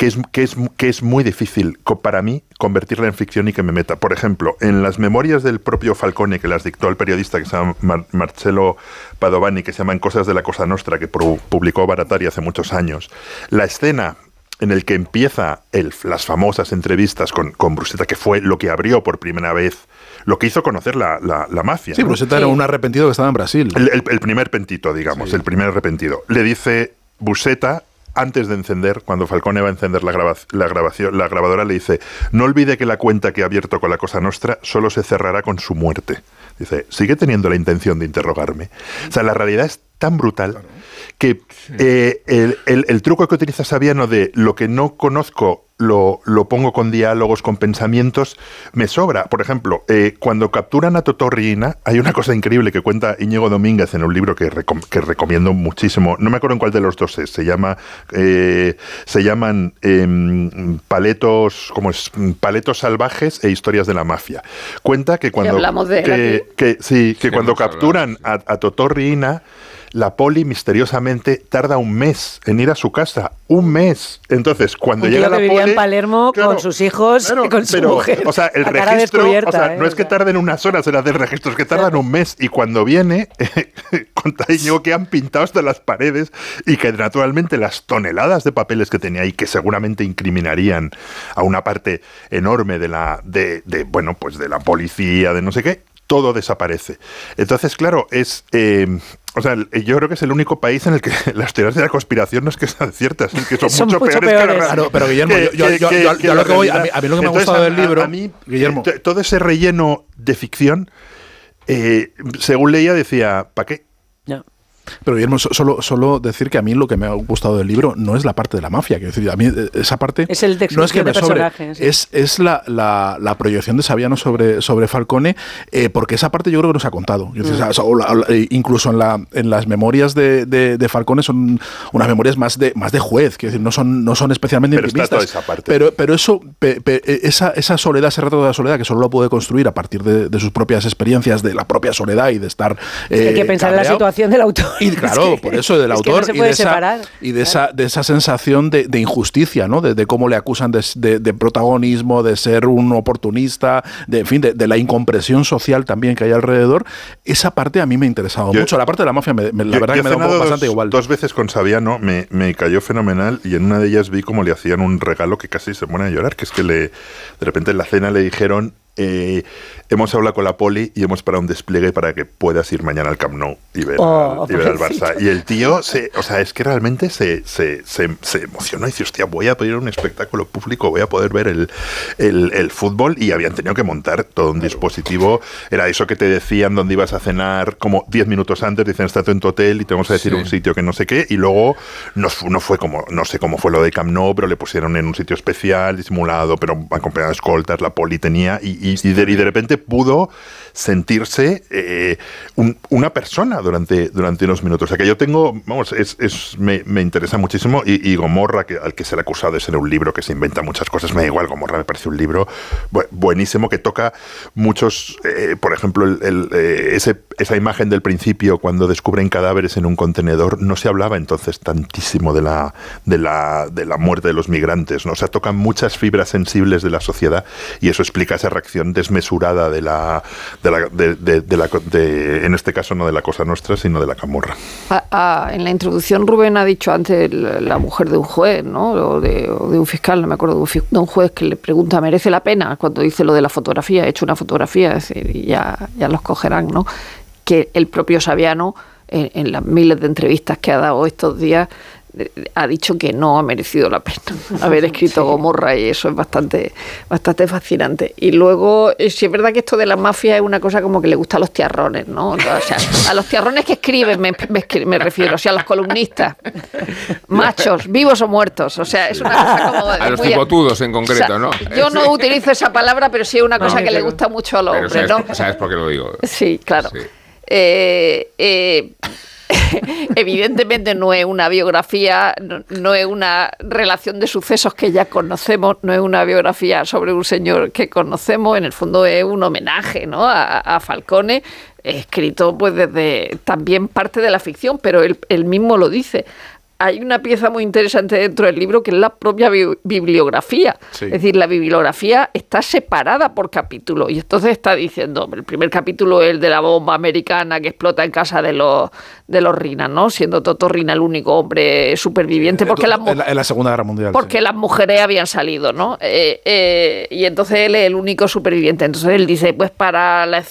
que es, que es, que es muy difícil para mí convertirla en ficción y que me meta. Por ejemplo, en las memorias del propio Falcone, que las dictó el periodista que se llama Mar- Marcello Padovani, que se llaman Cosas de la Cosa Nostra, que publicó Baratari hace muchos años, la escena en el que empieza el- las famosas entrevistas con, con Brusetta, que fue lo que abrió por primera vez, lo que hizo conocer la, la- la mafia. Sí, ¿no? Brusetta era un arrepentido que estaba en Brasil. El, el- el primer pentito, digamos, el primer arrepentido. Le dice Buseta, antes de encender, cuando Falcone va a encender la, la grabación, la grabadora le dice, no olvide que la cuenta que ha abierto con la Cosa Nostra solo se cerrará con su muerte. Dice, sigue teniendo la intención de interrogarme. O sea, la realidad es tan brutal que eh, el, el- el truco que utiliza Saviano de lo que no conozco lo, lo pongo con diálogos, con pensamientos, me sobra. Por ejemplo, eh, cuando capturan a Totorrina, hay una cosa increíble que cuenta Íñigo Domínguez en un libro que, recom- que recomiendo muchísimo. No me acuerdo en cuál de los dos es. Se llama, eh, se llaman em, paletos, ¿cómo es? Paletos salvajes e historias de la mafia. Cuenta que cuando hablamos de él que, aquí. que- sí, que Sí, cuando hablado, capturan a, a Totorrina, la poli misteriosamente tarda un mes en ir a su casa. Un mes. Entonces, cuando Un llega tío la que vivía poli. en Palermo Claro, con sus hijos claro, y con su pero, mujer. O sea, el registro. O sea, ¿eh? no es que tarden unas horas en hacer registros, que tardan un mes. Y cuando viene, conta que han pintado hasta las paredes y que naturalmente las toneladas de papeles que tenía ahí, que seguramente incriminarían a una parte enorme de la. de, de, bueno, pues de la policía, de no sé qué, todo desaparece. Entonces, claro, es. eh, o sea, el- yo creo que es el único país en el que las teorías de la conspiración no es que sean ciertas, es que son, Son mucho, mucho peores, que la peores. realidad. Claro, pero Guillermo, Que- yo- yo- que- yo- que- yo- que yo la lo que voy- a mí- a mí lo que me ha gustado del libro, a mí, Guillermo. eh, todo ese relleno de ficción, eh, según leía, decía, ¿para qué? Pero Guillermo, so- solo, solo decir que a mí lo que me ha gustado del libro no es la parte de la mafia. Quiero decir, a mí eh, esa parte Es el no es que me de sobre, sí. es, es la, la- la proyección de Saviano sobre, sobre Falcone, eh, porque esa parte yo creo que no se ha contado. Decir, Mm. o sea, o la- o la- eh, incluso en, la, en las memorias de, de- de Falcone son unas memorias más de, más de juez, quiero decir, no son, no son especialmente Pero está intimistas. toda esa parte. Pero, pero eso, pe- pe- esa, esa soledad, ese retrato de la soledad, que solo lo puede construir a partir de, de sus propias experiencias, de la propia soledad y de estar. Hay que eh, pensar en la situación del autor. Y claro, Es que- por eso del es autor no y, de esa, separar. y de esa de esa sensación de, de injusticia, ¿no? De, de cómo le acusan de, de- de protagonismo, de ser un oportunista, de en fin, de, de la incompresión social también que hay alrededor. Esa parte a mí me ha interesado Yo- mucho. La parte de la mafia, me- me- la Yo- verdad yo que me da un poco cenado bastante dos, igual. Dos veces con Saviano, me, me cayó fenomenal y en una de ellas vi cómo le hacían un regalo que casi se pone a llorar, que es que le de repente en la cena le dijeron, eh, hemos hablado con la poli y hemos parado un despliegue para que puedas ir mañana al Camp Nou y ver, Oh, al, y ver al pobrecito. Barça. Y el tío, se, o sea, es que realmente se, se, se, se emocionó y dice, hostia, voy a poder ir a un espectáculo público, voy a poder ver el, el, el fútbol y habían tenido que montar todo un dispositivo. Era eso que te decían dónde ibas a cenar como 10 minutos antes, dicen, estate en tu hotel y te vamos a decir Sí. un sitio que no sé qué. Y luego no fue como, no sé cómo fue lo de Camp Nou, pero le pusieron en un sitio especial, disimulado, pero acompañado de escoltas, la poli tenía y, y- de, repente pudo sentirse eh, un- una persona durante, durante unos minutos. O sea que yo tengo, vamos, es, me, me interesa muchísimo y, Gomorra, que, al que se le ha acusado de ser un libro que se inventa muchas cosas, me da igual, Gomorra me parece un libro bu- buenísimo que toca muchos, eh, por ejemplo, eh, esa imagen del principio cuando descubren cadáveres en un contenedor, no se hablaba entonces tantísimo de la, de la, de la muerte de los migrantes, ¿no? O sea, tocan muchas fibras sensibles de la sociedad y eso explica esa reacción desmesurada de la, de la, de, de- de en este caso no de la cosa nuestra, sino de la camorra. Ah, ah, en la introducción Rubén ha dicho antes la, mujer de un juez, ¿no? O de, un fiscal, no me acuerdo, de un, juez que le pregunta, ¿merece la pena? Cuando dice lo de la fotografía, he hecho una fotografía, es decir, ya, ya los cogerán, ¿no? Que el propio Saviano, en, las miles de entrevistas que ha dado estos días, ha dicho que no ha merecido la pena haber escrito Gomorra y eso es bastante bastante fascinante. Y luego, eh, sí es verdad que esto de la mafia es una cosa como que le gusta a los tiarrones, ¿no? O sea, a los tiarrones que escriben me, me me refiero, o sea, a los columnistas, machos, vivos o muertos, o sea, es una cosa como... A los tipotudos en concreto, o sea, ¿no? Yo no utilizo esa palabra, pero sí es una No, cosa que le gusta mucho a los hombres, sabes por qué lo digo. Sí, claro. Eh, eh, evidentemente no es una biografía, no, no es una relación de sucesos que ya conocemos, no es una biografía sobre un señor que conocemos, en el fondo es un homenaje ¿no? a, a Falcone, escrito pues desde también parte de la ficción, pero él, él mismo lo dice. Hay una pieza muy interesante dentro del libro que es la propia bi- bibliografía. Sí. Es decir, la bibliografía está separada por capítulo. Y entonces está diciendo, el primer capítulo es el de la bomba americana que explota en casa de los, de los Rinas, ¿no? Siendo Toto Rina el único hombre superviviente. Porque las en, la, en la Segunda Guerra Mundial. porque las mujeres habían salido, ¿no? Eh, eh, y entonces él es el único superviviente. Entonces él dice, pues para, la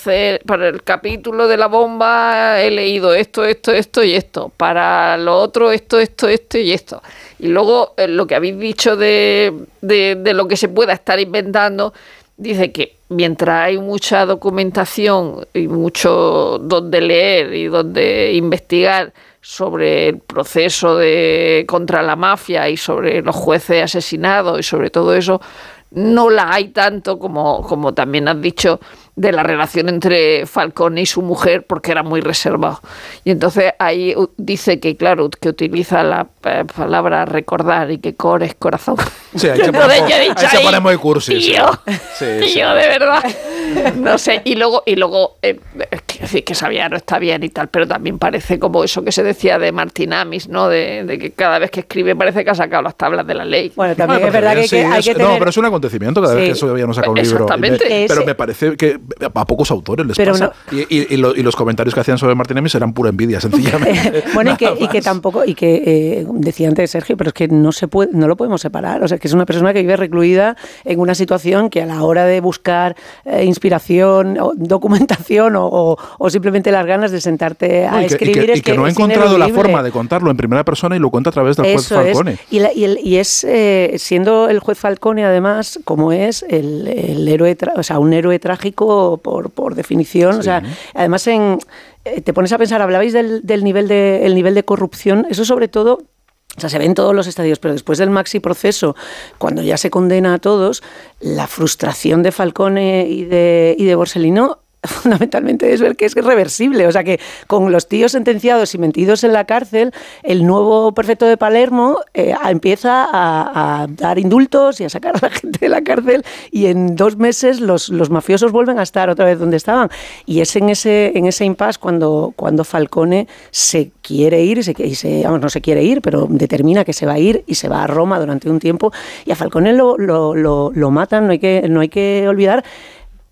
para el capítulo de la bomba he leído esto, esto, esto y esto. Para lo otro, esto, esto, esto y esto. Y luego eh, lo que habéis dicho de, de, de lo que se pueda estar inventando, dice que mientras hay mucha documentación y mucho donde leer y donde investigar sobre el proceso de contra la mafia y sobre los jueces asesinados y sobre todo eso, no la hay tanto como, como también has dicho de la relación entre Falcone y su mujer porque era muy reservado. Y entonces ahí dice que, claro, que utiliza la eh, palabra recordar y que core es corazón. Sí, ahí se entonces pone- yo he dicho ahí se ahí, pone muy cursi, sí. Tío, Sí, tío, sí. de verdad. No sé, y luego, y luego eh, es que decir que Saviano está bien y tal, pero también parece como eso que se decía de Martín Amis, ¿no? De, de que cada vez que escribe parece que ha sacado las tablas de la ley. Bueno, Bueno, pero bien, sí, es- No, pero es un acontecimiento cada vez que eso no saca un libro. Y me- Exactamente. pero me parece que a pocos autores les Pero pasa. Y, y- y lo- y los comentarios que hacían sobre Martín Emis eran pura envidia, sencillamente. Bueno, y que, y que tampoco, y que eh, decía antes Sergio, pero es que no se puede, no lo podemos separar. O sea, que es una persona que vive recluida en una situación que a la hora de buscar eh, inspiración, o documentación o, o- o simplemente las ganas de sentarte a No, y que, y que- escribir y que no ha encontrado la forma de contarlo en primera persona y lo cuenta a través del juez Eso es. Falcone. Y, la- y el- y es, eh, siendo el juez Falcone, además, como es el, el héroe, o sea, un héroe trágico por, por definición. O sea, además, en, eh, te pones a pensar, hablabais del, del nivel, de, el nivel de corrupción, eso sobre todo. O sea, se ve en todos los estadios, pero después del maxi proceso, cuando ya se condena a todos, la frustración de Falcone y de, y de Borsellino fundamentalmente es ver que es reversible. O sea que con los tíos sentenciados y metidos en la cárcel, el nuevo prefecto de Palermo eh, empieza a, dar indultos y a sacar a la gente de la cárcel y en dos meses los, los mafiosos vuelven a estar otra vez donde estaban. Y es en ese, en ese impasse cuando, cuando Falcone se quiere ir, y se, y vamos, no se quiere ir, pero determina que se va a ir y se va a Roma durante un tiempo y a Falcone lo, lo, lo, lo matan, no hay que, no hay que olvidar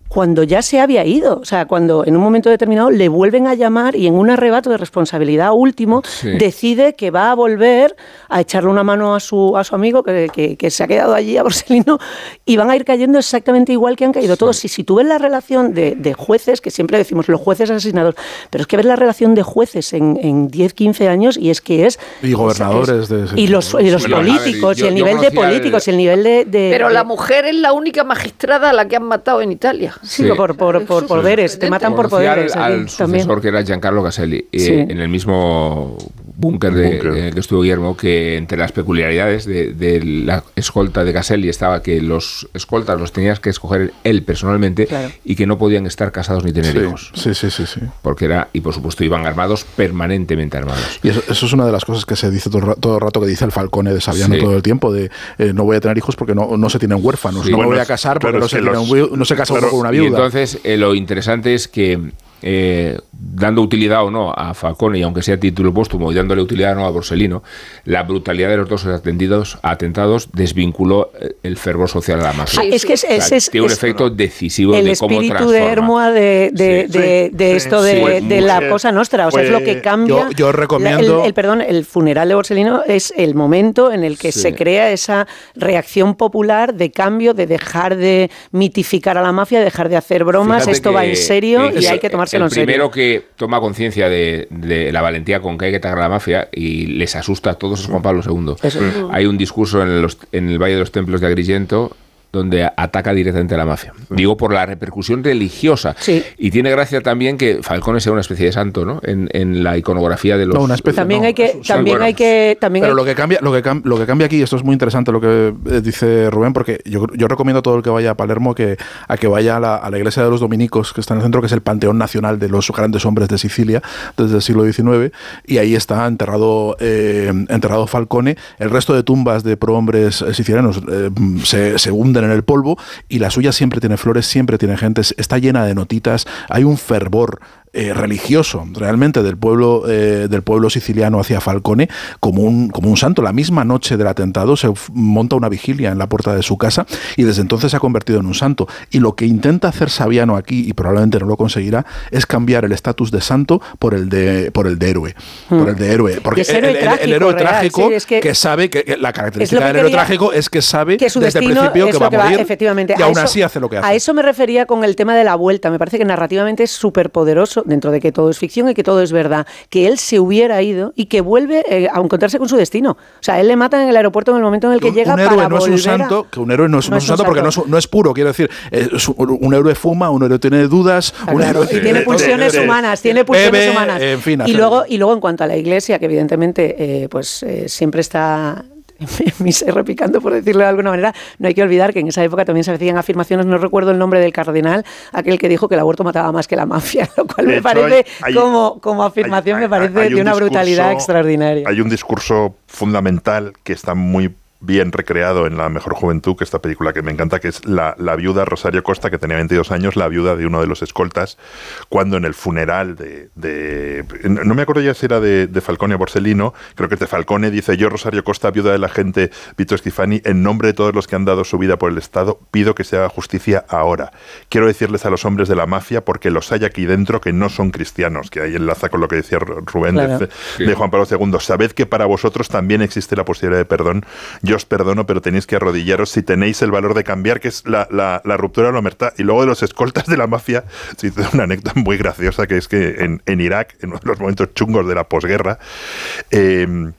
cuando ya se había ido, o sea, cuando en un momento determinado le vuelven a llamar y en un arrebato de responsabilidad último Sí. decide que va a volver a echarle una mano a su, a su amigo que, que- que se ha quedado allí a Borsellino y van a ir cayendo exactamente igual que han caído todos. Y si tú ves la relación de, de jueces, que siempre decimos los jueces asesinados, pero es que ves la relación de jueces en, en 10, 15 años y es que es... Y gobernadores de Y los, y los Bueno, a ver, políticos, yo- y el yo nivel de el- políticos, y el nivel de... de- Pero la mujer es la única magistrada a la que han matado en Italia. Sí, por, por, por poderes, te matan por poderes. al, al también. sucesor que era Giancarlo Caselli, eh, Sí. en el mismo búnker de- eh, que estuvo Guillermo, que entre las peculiaridades de, de la escolta de Caselli estaba que los escoltas los tenías que escoger él personalmente Claro. y que no podían estar casados ni tener Sí, hijos. sí, sí, sí, sí. Porque era, y por supuesto iban armados, permanentemente armados. Y eso, eso es una de las cosas que se dice todo, el todo el rato que dice el Falcone de Saviano Sí. todo el tiempo, de eh, no voy a tener hijos porque no, no se tienen huérfanos, Sí. no me voy a casar porque claro, no, se los- un viu- no se casa uno con una Y viuda. entonces eh, lo interesante es que, eh, dando utilidad o no a Falcone, y aunque sea título póstumo, y dándole utilidad o no a Borsellino, la brutalidad de los dos atendidos, atentados desvinculó eh, el fervor social a la mafia. Ah, es que es- O sea, ese es- tiene un es efecto decisivo el de cómo espíritu de. Hermoa de, de, Sí. de- de esto de, sí. de la Pues, cosa nostra. O sea, es lo que pues, cambia. yo- yo recomiendo- la- El, el- perdón, el funeral de Borsellino es el momento en el que Sí. se crea esa reacción popular de cambio, de dejar de mitificar a la mafia, dejar de hacer bromas. Fíjate Esto va en serio y hay que tomárselo el en serio. primero que toma conciencia de, de la valentía con que hay que atacar a la mafia y les asusta a todos es Juan Pablo II. Eso. Mm. Hay un discurso en, los- en el Valle de los Templos de Agrigento donde ataca directamente a la mafia. Digo por la repercusión religiosa. Y tiene gracia también que Falcone sea una especie de santo, ¿no? En, en la iconografía de los... No, una especie, También no, hay que, también bueno, hay que, también Pero hay- lo que cambia, lo que, cam- lo que cambia aquí, esto es muy interesante lo que eh, dice Rubén, porque yo, yo recomiendo a todo el que vaya a Palermo que, a que vaya a la, a la iglesia de los dominicos, que está en el centro, que es el panteón nacional de los grandes hombres de Sicilia desde el siglo XIX, y ahí está enterrado, eh, enterrado Falcone. El resto de tumbas de prohombres eh, sicilianos eh, se, se hunden en el polvo, y la suya siempre tiene flores, siempre tiene gente, está llena de notitas, hay un fervor eh, religioso realmente del pueblo eh, del pueblo siciliano hacia Falcone como un como un santo. La misma noche del atentado se monta una vigilia en la puerta de su casa y desde entonces se ha convertido en un santo. Y lo que intenta hacer Saviano aquí y probablemente no lo conseguirá es cambiar el estatus de santo por el de por el de héroe. Por el de héroe. Porque es héroe el, el- el trágico, héroe trágico sí, es que- que, sabe que, que la característica que del héroe trágico es que sabe que su desde el principio que va a morir efectivamente. y A aún eso- así hace lo que hace. A eso me refería con el tema de la vuelta. Me parece que narrativamente es súper poderoso, dentro de que todo es ficción y que todo es verdad, que él se hubiera ido y que vuelve eh, a encontrarse con su destino. O sea, él le matan en el aeropuerto en el momento en el que llega un héroe para no es un a- santo, que un héroe no es, no es un santo porque no es, no es puro, quiero decir, es un, un héroe fuma, un héroe tiene dudas, un héroe y tiene pulsiones humanas, tiene pulsiones bebe, humanas. en fin, y luego y luego en cuanto a la iglesia, que evidentemente eh, pues eh, siempre está ser repicando, por decirlo de alguna manera, no hay que olvidar que en esa época también se hacían afirmaciones, no recuerdo el nombre del cardenal, aquel que dijo que el aborto mataba más que la mafia, lo cual De me hecho, parece hay- como, como afirmación, me parece de un una brutalidad extraordinaria. Hay un discurso fundamental que está muy bien recreado en La Mejor Juventud, que esta película que me encanta, que es la, la viuda Rosario Costa, que tenía 22 años, la viuda de uno de los escoltas, cuando en el funeral de... de- no me acuerdo ya si era de, de Falcone o Borsellino, creo que es de Falcone, dice, yo Rosario Costa, viuda de la gente Vito Schifani, en nombre de todos los que han dado su vida por el Estado, pido que se haga justicia ahora. Quiero decirles a los hombres de la mafia, porque los hay aquí dentro que no son cristianos, que ahí enlaza con lo que decía Rubén de, Juan Pablo II. Sabed que para vosotros también existe la posibilidad de perdón. Yo os perdono, pero tenéis que arrodillaros si tenéis el valor de cambiar, que es la, ruptura de la omertad. Y luego de los escoltas de la mafia, se hizo una anécdota muy graciosa, que es que en, en Irak, en uno de los momentos chungos de la posguerra, eh,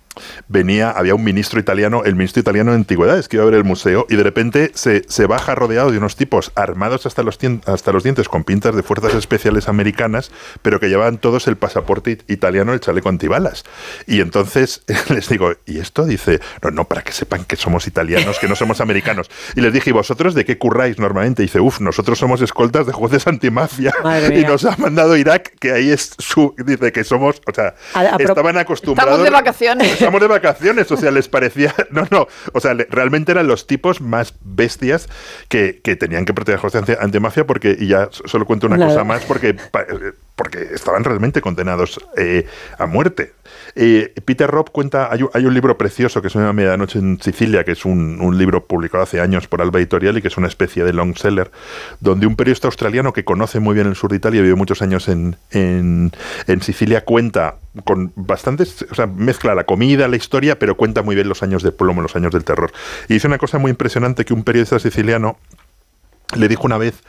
venía, había un ministro italiano, el ministro italiano de antigüedades, que iba a ver el museo, y de repente se, se baja rodeado de unos tipos armados hasta los, hasta los dientes con pintas de fuerzas especiales americanas, pero que llevaban todos el pasaporte it- italiano, el chaleco antibalas. Y entonces les digo, ¿y esto? Dice, no, no, para que sepan que somos italianos, que no somos americanos. Y les dije, ¿y vosotros de qué curráis normalmente? dice, uff, nosotros somos escoltas de jueces antimafia. Y nos ha mandado Irak, que ahí es su, dice que somos, o sea, A- a pro- estaban acostumbrados. Estamos de vacaciones. Estamos de vacaciones, o sea, les parecía. No, no. O sea, le- realmente eran los tipos más bestias que, que tenían que proteger a la justicia antimafia, porque, y ya solo cuento una cosa más, porque, eh, porque estaban realmente condenados eh, a muerte. Eh, Peter Robb cuenta, hay un, libro precioso que se llama Medianoche en Sicilia, que es un, libro publicado hace años por Alba Editorial y que es una especie de long seller, donde un periodista australiano que conoce muy bien el sur de Italia, vive muchos años en, en, en Sicilia, cuenta con bastantes, o sea, mezcla la comida, la historia, pero cuenta muy bien los años de plomo, los años del terror. Y dice una cosa muy impresionante que un periodista siciliano le dijo una vez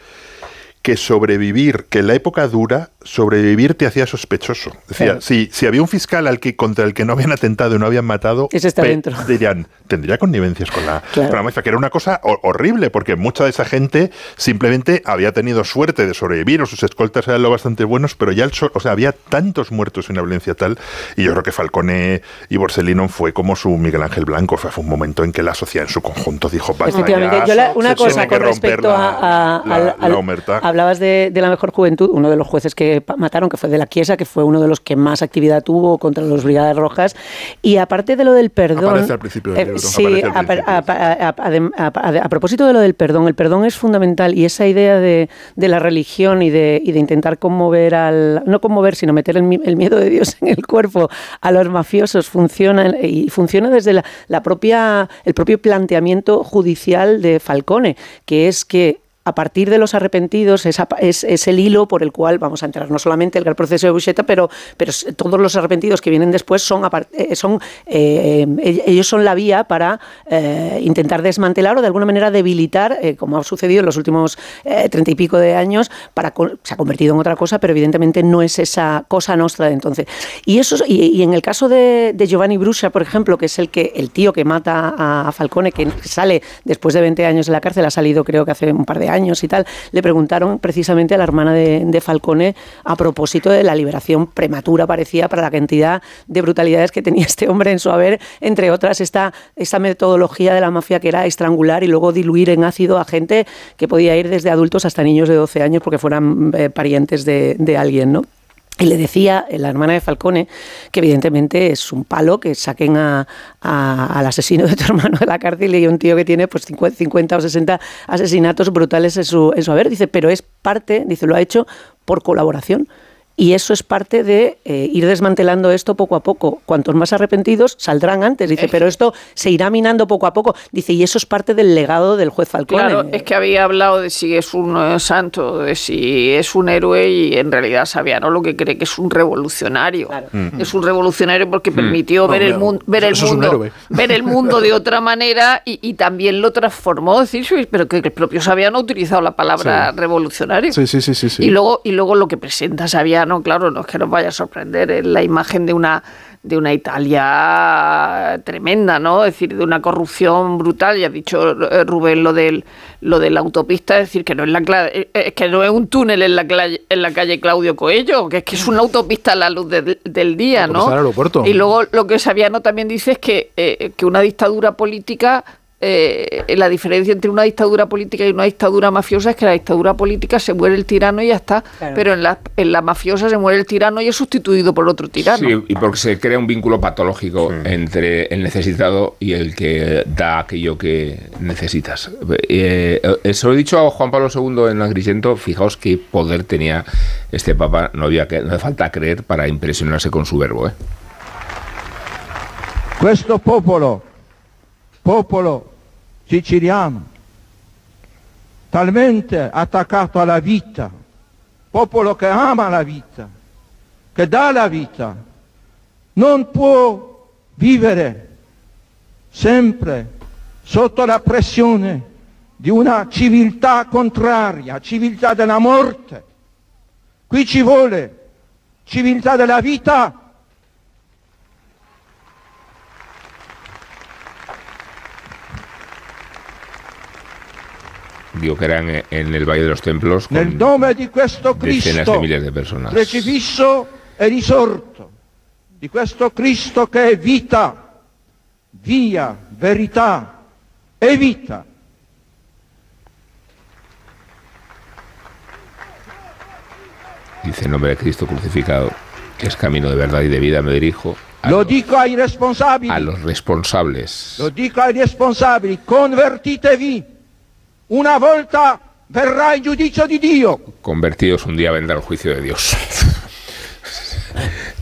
que sobrevivir, que en la época dura, sobrevivir te hacía sospechoso. Decía, Claro. si, si había un fiscal al que, contra el que no habían atentado y no habían matado, Ese está dentro. dirían, tendría connivencias con la, Claro. con la mafia, que era una cosa ho- horrible, porque mucha de esa gente simplemente había tenido suerte de sobrevivir, o sus escoltas eran lo bastante buenos, pero ya el so- o sea, había tantos muertos y una violencia tal, y yo creo que Falcone y Borsellino fue como su Miguel Ángel Blanco, fue, fue un momento en que la sociedad en su conjunto dijo, basta ya, yo la- una cosa con respecto la- a, a- la-. Hablabas de, de la mejor juventud, uno de los jueces que mataron, que fue de la Chiesa, que fue uno de los que más actividad tuvo contra los Brigadas Rojas, y aparte de lo del perdón, Aparece al principio del eh, libro. sí, Aparece al a, principio, a- a- a- adem- a- a- a propósito de lo del perdón, el perdón es fundamental y esa idea de, de la religión y de, y de intentar conmover al, no conmover, sino meter el, el miedo de Dios en el cuerpo a los mafiosos funciona y funciona desde la, la propia, el propio planteamiento judicial de Falcone, que es que a partir de los arrepentidos es, es, el hilo por el cual vamos a entrar no solamente el proceso de Buscetta, pero, pero todos los arrepentidos que vienen después son, eh, son eh, eh, ellos son la vía para intentar desmantelar o de alguna manera debilitar, como ha sucedido en los últimos treinta y pico de años, para se ha convertido en otra cosa, pero evidentemente no es esa cosa nuestra de entonces. Y eso es- y, en el caso de, Giovanni Bruscia, por ejemplo, que es el que el tío que mata a, a Falcone, que sale después de 20 años de la cárcel, ha salido creo que hace un par de años y tal, le preguntaron precisamente a la hermana de, Falcone a propósito de la liberación prematura, parecía, para la cantidad de brutalidades que tenía este hombre en su haber, entre otras esta, esta metodología de la mafia que era estrangular y luego diluir en ácido a gente que podía ir desde adultos hasta niños de 12 años porque fueran eh, parientes de alguien, ¿no? Y le decía la hermana de Falcone que evidentemente es un palo que saquen a- al asesino de tu hermano de la cárcel y un tío que tiene pues 50, 50 o 60 asesinatos brutales en su, en su haber. Dice, pero es parte, dice, lo ha hecho por colaboración. Y eso es parte de eh, ir desmantelando esto poco a poco. Cuantos más arrepentidos saldrán antes, dice, pero esto se irá minando poco a poco. Dice, y eso es parte del legado del juez Falcone. Claro, es que había hablado de si es un eh, santo, de si es un héroe y en realidad Saviano lo que cree que es un revolucionario. Mm. Es un revolucionario porque permitió No, ver el mundo, ver el mundo, ver el mundo de otra manera y, y también lo transformó. Decir, sí, pero que el propio Saviano ha utilizado la palabra Sí. revolucionario. Sí, sí, sí, sí. sí. Y luego, y luego lo que presenta Saviano, claro, no es que nos vaya a sorprender, es la imagen de una de una Italia tremenda, ¿no? Es decir, de una corrupción brutal. Ya ha dicho eh, Rubén lo del lo de la autopista, es decir, que no es la cla- eh, es que no es un túnel en la calle, en la calle Claudio Coello, que es que es una autopista a la luz de- del día, ¿no? aeropuerto. Y luego lo que Saviano también dice es que, eh, que una dictadura política eh, la diferencia entre una dictadura política y una dictadura mafiosa es que la dictadura política se muere el tirano y ya está, Claro. pero en la, en la mafiosa se muere el tirano y es sustituido por otro tirano. Sí, y porque se crea un vínculo patológico entre el necesitado y el que da aquello que necesitas. Eh, eh, se lo he dicho a Juan Pablo II en Agrigento, fijaos qué poder tenía este papa, no había que, no hace falta creer para impresionarse con su verbo. ¿eh? Questo popolo, popolo siciliano, talmente attaccato alla vita, popolo che ama la vita, che dà la vita, non può vivere sempre sotto la pressione di una civiltà contraria, civiltà della morte. Qui ci vuole civiltà della vita Digo que eran en, el Valle de los Templos Nel con nome di questo decenas de Cristo miles de personas. crocifisso e risorto, di questo Cristo che è vita, via, verità e vita. Dice en nombre de Cristo crucificado, que es camino de verdad y de vida, me dirijo a, Lo dico ai responsabili, a los responsables. lo dico ai responsabili, convertitevi. Una volta verrà il giudizio di Dio. Convertidos un día vendrá el juicio de Dios.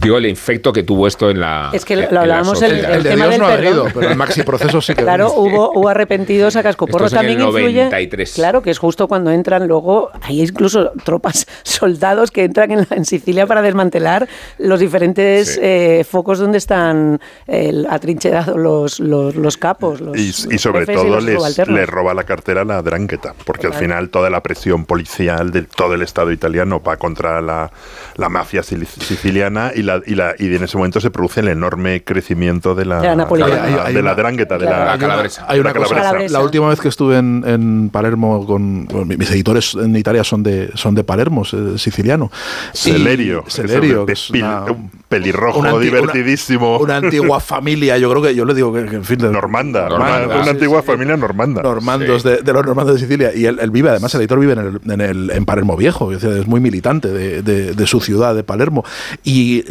Digo, el efecto que tuvo esto en la. Es que lo hablábamos el, sociedad. el tema del perdón. pero el maxi proceso sí que Claro, hubo, hubo arrepentidos a cascoporro. Esto es en el También influye. 93. Claro, que es justo cuando entran luego. Hay incluso tropas, soldados que entran en, la- en Sicilia para desmantelar los diferentes Sí. eh, focos donde están eh, atrincherados los, los, los capos. Los, Y, los y sobre y todo los les, les roba la cartera la Drangheta, porque al final toda la presión policial de todo el Estado italiano va contra la, la mafia siciliana y, la, y, la, y en ese momento se produce el enorme crecimiento de la, De la de la- Hay- hay de la una- Drangheta, de Claro. la, Hay una- calabresa. Hay una cosa. calabresa. La última vez que estuve en, en Palermo con, con mis seguidores en Italia son de son de Palermo, siciliano. Celerio, Celerio, es una- pelirrojo una divertidísimo. Una, una antigua familia, yo creo que yo le digo que, que, en fin, de- normanda, Normanda, una, sí, antigua familia normanda. normandos de, de los normandos de Sicilia. Y él, él vive además el editor vive en, el, en, el- en Palermo Viejo es, muy militante de, de- de su ciudad de Palermo. Y,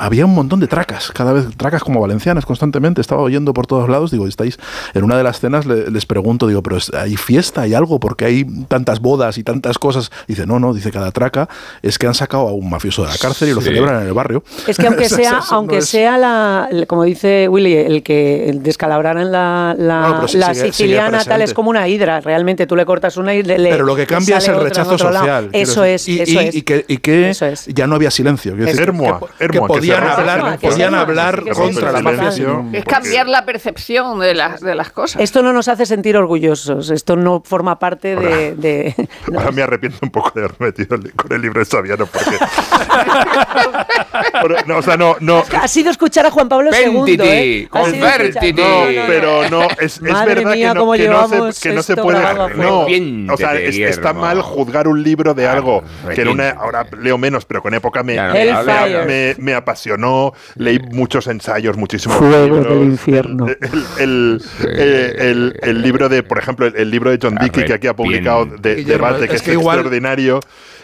había un montón de tracas cada vez tracas como valencianas constantemente estaba oyendo por todos lados digo estáis en una de las cenas le- les pregunto digo pero hay fiesta hay algo porque hay tantas bodas y tantas cosas dice no no dice cada traca es que han sacado a un mafioso de la cárcel y lo Sí. celebran en el barrio Es que aunque sea, eso no aunque es- sea la, como dice Willy, el que descalabraran la, la, No, pero sí, la sigue- sigue siciliana tal es como una hidra. Realmente tú le cortas una y le, le- pero lo que cambia es el rechazo social. Eso es, y, eso y- es. y que, y que Eso es. ya no había silencio. Decir, Hermoa, que, Hermoa, que que se podían hablar, podían hablar contra la mafia. Es cambiar la percepción de las, de las cosas. Esto no nos hace sentir orgullosos. Esto no forma parte de. de- no. Ahora me arrepiento un poco de haberme metido con el libro de Saviano porque... No, o sea, no, no, Ha sido escuchar a Juan Pablo II. ¿eh? Convertiti. No, No, no, no. pero no, es, es verdad mía, que no, que no se, que no se puede. No, o sea, es- está mal juzgar un libro de algo que en una. Ahora leo menos, pero con época me, me, Hellfire. me- me apasionó. Leí muchos ensayos, muchísimos Fuego del infierno. El, el- eh, el- el libro de, por ejemplo, el, el libro de John Dickey que aquí ha publicado de debate, que es es, que igual- extraordinario.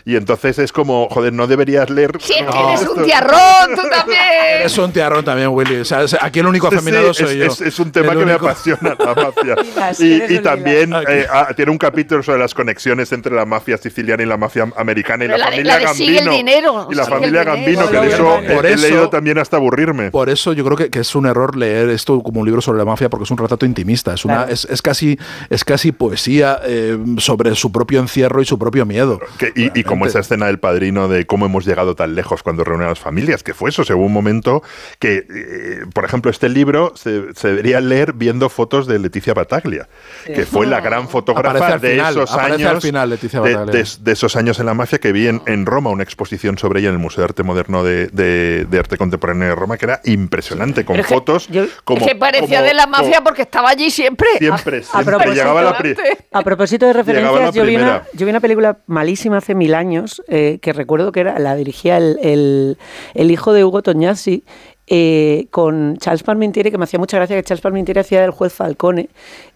Y entonces es como, joder, no deberías leer. Sí, que No, eres esto- un tiarrón, tú también. Eres un tiarrón también, Willy. O sea, aquí el único afeminado sí, soy es, yo. es- es un tema El que me apasiona, la mafia. Y también eh, ah, tiene un capítulo sobre las conexiones entre la mafia siciliana y la mafia americana y la, familia la de sigue el Gambino. dinero, y la familia. Gambino, que de eso, he- leído también hasta aburrirme. Por eso yo creo que, que es un error leer esto como un libro sobre la mafia porque es un retrato intimista. Es, una, Claro. es, es casi, es casi poesía eh, sobre su propio encierro y su propio miedo. Que- y, y como esa escena del padrino de cómo hemos llegado tan lejos cuando reúnen a las familias, que fue eso, o sea, hubo un momento que, eh, por ejemplo, este libro se, se debería leer viendo fotos de Leticia Bataglia, que fue la gran fotógrafa de final, esos años. al final Leticia de, Bataglia. de- de esos años en la mafia que vi en, en Roma, una exposición sobre ella en el Museo de Arte Moderno de, de- de Arte Contemporáneo de Roma, que era impresionante, con Pero que fotos yo- como. que parecía como- de la mafia como- porque estaba allí siempre. Siempre, A propósito- llegaba la pri- A propósito de referencias, yo vi, una, yo vi una película malísima hace mil años, eh, que recuerdo que era la dirigía el, el- el hijo de Hugo Tognazzi, eh, con Charles Parmentieri, que me hacía mucha gracia que Charles Parmentieri hacía del juez Falcone,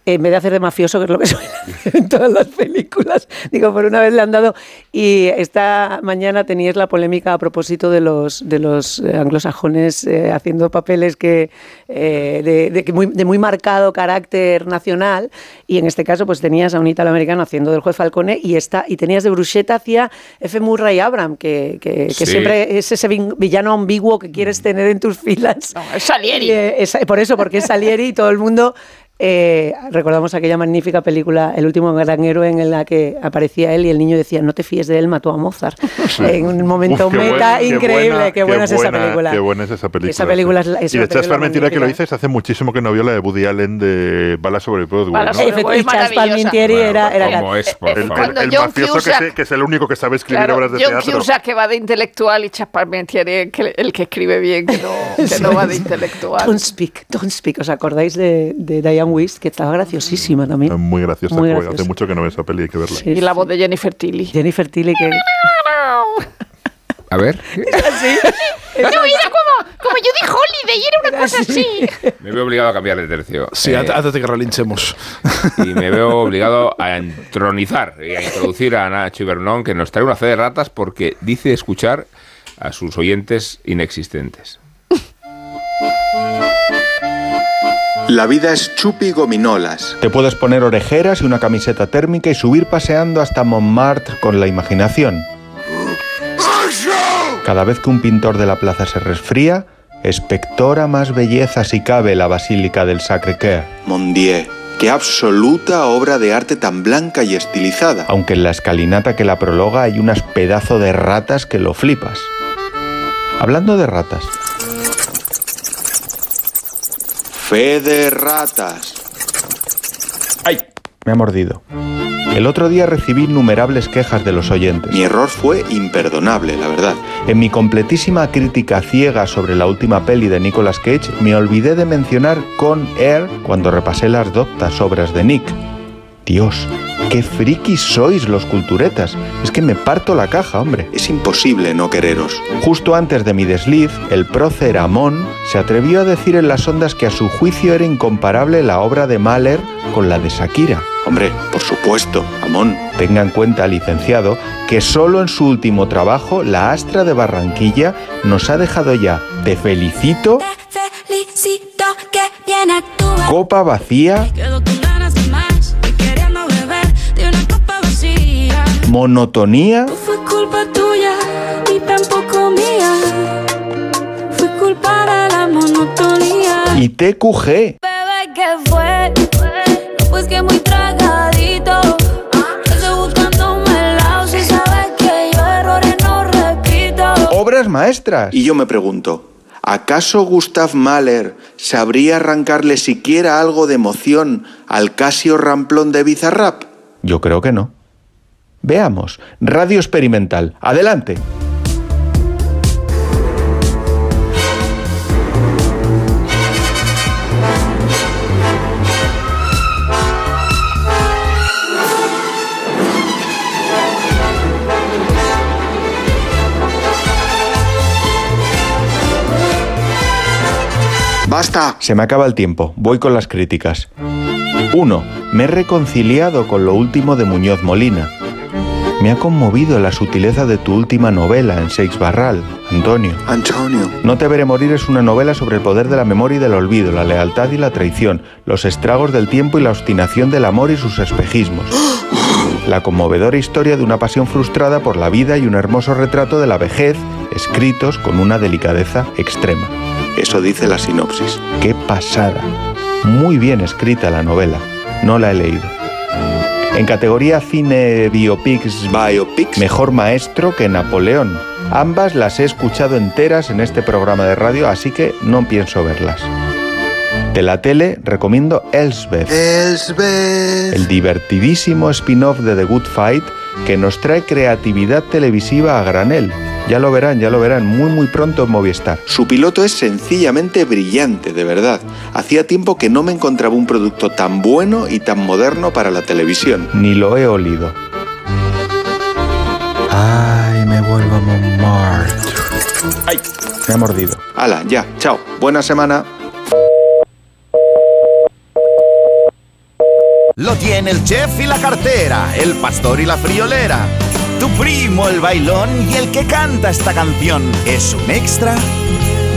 eh, en vez de hacer de mafioso, que es lo que suele hacer en todas las películas. Digo, por una vez le han dado. Y esta mañana teníais la polémica a propósito de los, de los eh, anglosajones eh, haciendo papeles que, eh, de, de muy, de muy marcado carácter nacional. Y en este caso, pues tenías a un italoamericano haciendo del juez Falcone y, esta, y tenías de Bruschetta hacia F. Murray Abram, que, que- que Sí. siempre es ese villano ambiguo que quieres tener en tus filas. No, es Salieri. Eh, es- por eso, porque es Salieri y todo el mundo. Eh, recordamos aquella magnífica película El último gran héroe en la que aparecía él y el niño decía no te fíes de él, mató a Mozart. En un momento Uf, qué meta buena, qué increíble, buena, qué buena es esa buena, película. Qué buena es esa película. Esa película sí. es la- es y de película Parmentieri que lo dices hace muchísimo que no vio la de Woody Allen de Bala sobre Broadway. Bala ¿no? sobre Broadway, y Charles maravillosa. Palminteri era, era ¿Cómo es, por El, el- John mafioso que, Cusack- se- que es el único que sabe escribir Claro, obras de John teatro. Cusack que va de intelectual y Charles Parmentieri el que, el que escribe bien, que no, que no va de intelectual. Don't Speak, Don't Speak. ¿Os acordáis de, de Diane Wist? Que estaba graciosísima también. Es muy graciosa. Muy graciosa. Hace mucho que no veo esa peli, hay que verla. Sí, Y la voz de Jennifer Tilly. Jennifer Tilly, que A ver, así. No, era como, como Judy Holiday, era una cosa así. me veo obligado a cambiar de tercio. Sí, Eh, antes antes de que relinchemos. y me veo obligado a entronizar y a introducir a Nacho Ibernón, que nos trae una fe de ratas porque dice escuchar a sus oyentes inexistentes. La vida es chupi gominolas. Te puedes poner orejeras y una camiseta térmica y subir paseando hasta Montmartre con la imaginación. Cada vez que un pintor de la plaza se resfría, espectora más belleza si cabe la Basílica del Sacré-Cœur. Mon Dieu, qué absoluta obra de arte tan blanca y estilizada. Aunque en la escalinata que la prologa hay unas pedazo de ratas que lo flipas. Hablando de ratas, Fe de ratas. me ha mordido. El otro día recibí innumerables quejas de los oyentes. Mi error fue imperdonable, la verdad. En mi completísima crítica ciega sobre la última peli de Nicolas Cage, me olvidé de mencionar Con Air cuando repasé las doctas obras de Nick. Dios, qué frikis sois los culturetas. Es que me parto la caja, hombre. Es imposible no quereros. Justo antes de mi desliz, el prócer Amón se atrevió a decir en las ondas que a su juicio era incomparable la obra de Mahler con la de Shakira. Hombre, por supuesto, Amón. Tenga en cuenta, licenciado, que solo en su último trabajo, La Astra de Barranquilla nos ha dejado ya Te felicito, Felicito que bien actúa. Copa vacía, Monotonía Fue culpa tuya y tampoco mía. Fue culpa de la monotonía. y TQG. Bebé, ¿qué fue? Pues que muy tragadito. Repito. Obras maestras. Y yo me pregunto, ¿acaso Gustav Mahler sabría arrancarle siquiera algo de emoción al Casio Ramplón de Bizarrap? Yo creo que no. Veamos. Radio experimental. Adelante. ¡Basta! Se me acaba el tiempo. Voy con las críticas. 1. Me he reconciliado con lo último de Muñoz Molina. Me ha conmovido la sutileza de tu última novela en Seix Barral, Antonio. Antonio. No te veré morir es una novela sobre el poder de la memoria y del olvido, la lealtad y la traición, los estragos del tiempo y la obstinación del amor y sus espejismos. La conmovedora historia de una pasión frustrada por la vida y un hermoso retrato de la vejez, escritos con una delicadeza extrema. Eso dice la sinopsis. ¡Qué pasada! Muy bien escrita la novela. No la he leído. En categoría cine biopics, Biopics. mejor maestro que Napoleón. Ambas las he escuchado enteras en este programa de radio, así que no pienso verlas. De la tele recomiendo Elsbeth, Elsbeth. el divertidísimo spin-off de The Good Fight que nos trae creatividad televisiva a granel. Ya lo verán, ya lo verán, muy muy pronto en Movistar. Su piloto es sencillamente brillante, de verdad. Hacía tiempo que no me encontraba un producto tan bueno y tan moderno para la televisión. Ni lo he olido. Ay, me vuelvo a Montmartre. Ay, me ha mordido. Hala, ya, chao. Buena semana. Lo tiene el chef y la cartera, el pastor y la friolera. Tu primo, el bailón y el que canta esta canción es un extra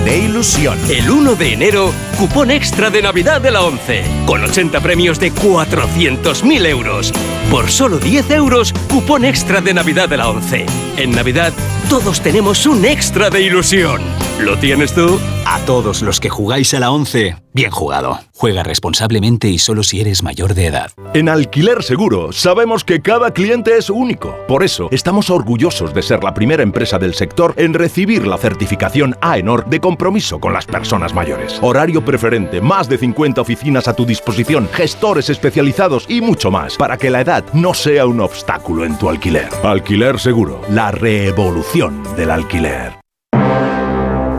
de ilusión. El 1 de enero, cupón extra de Navidad de la 11, con 80 premios de 400.000 euros. Por solo 10 euros, cupón extra de Navidad de la 11. En Navidad, todos tenemos un extra de ilusión. ¿Lo tienes tú? A todos los que jugáis a la 11, bien jugado. Juega responsablemente y solo si eres mayor de edad. En Alquiler Seguro sabemos que cada cliente es único. Por eso estamos orgullosos de ser la primera empresa del sector en recibir la certificación AENOR de compromiso con las personas mayores. Horario preferente, más de 50 oficinas a tu disposición, gestores especializados y mucho más para que la edad no sea un obstáculo en tu alquiler. Alquiler Seguro, la revolución del alquiler.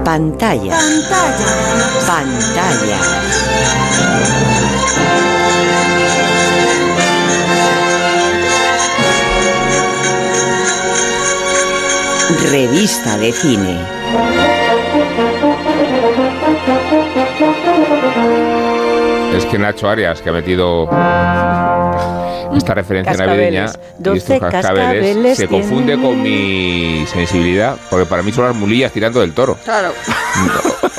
Pantalla. Pantalla. Revista de cine. Es que Nacho Arias, que ha metido esta referencia Cascabeles. navideña y 12 estos cascabeles, cascabeles se confunde con mi sensibilidad, porque para mí son las mulillas tirando del toro. Claro.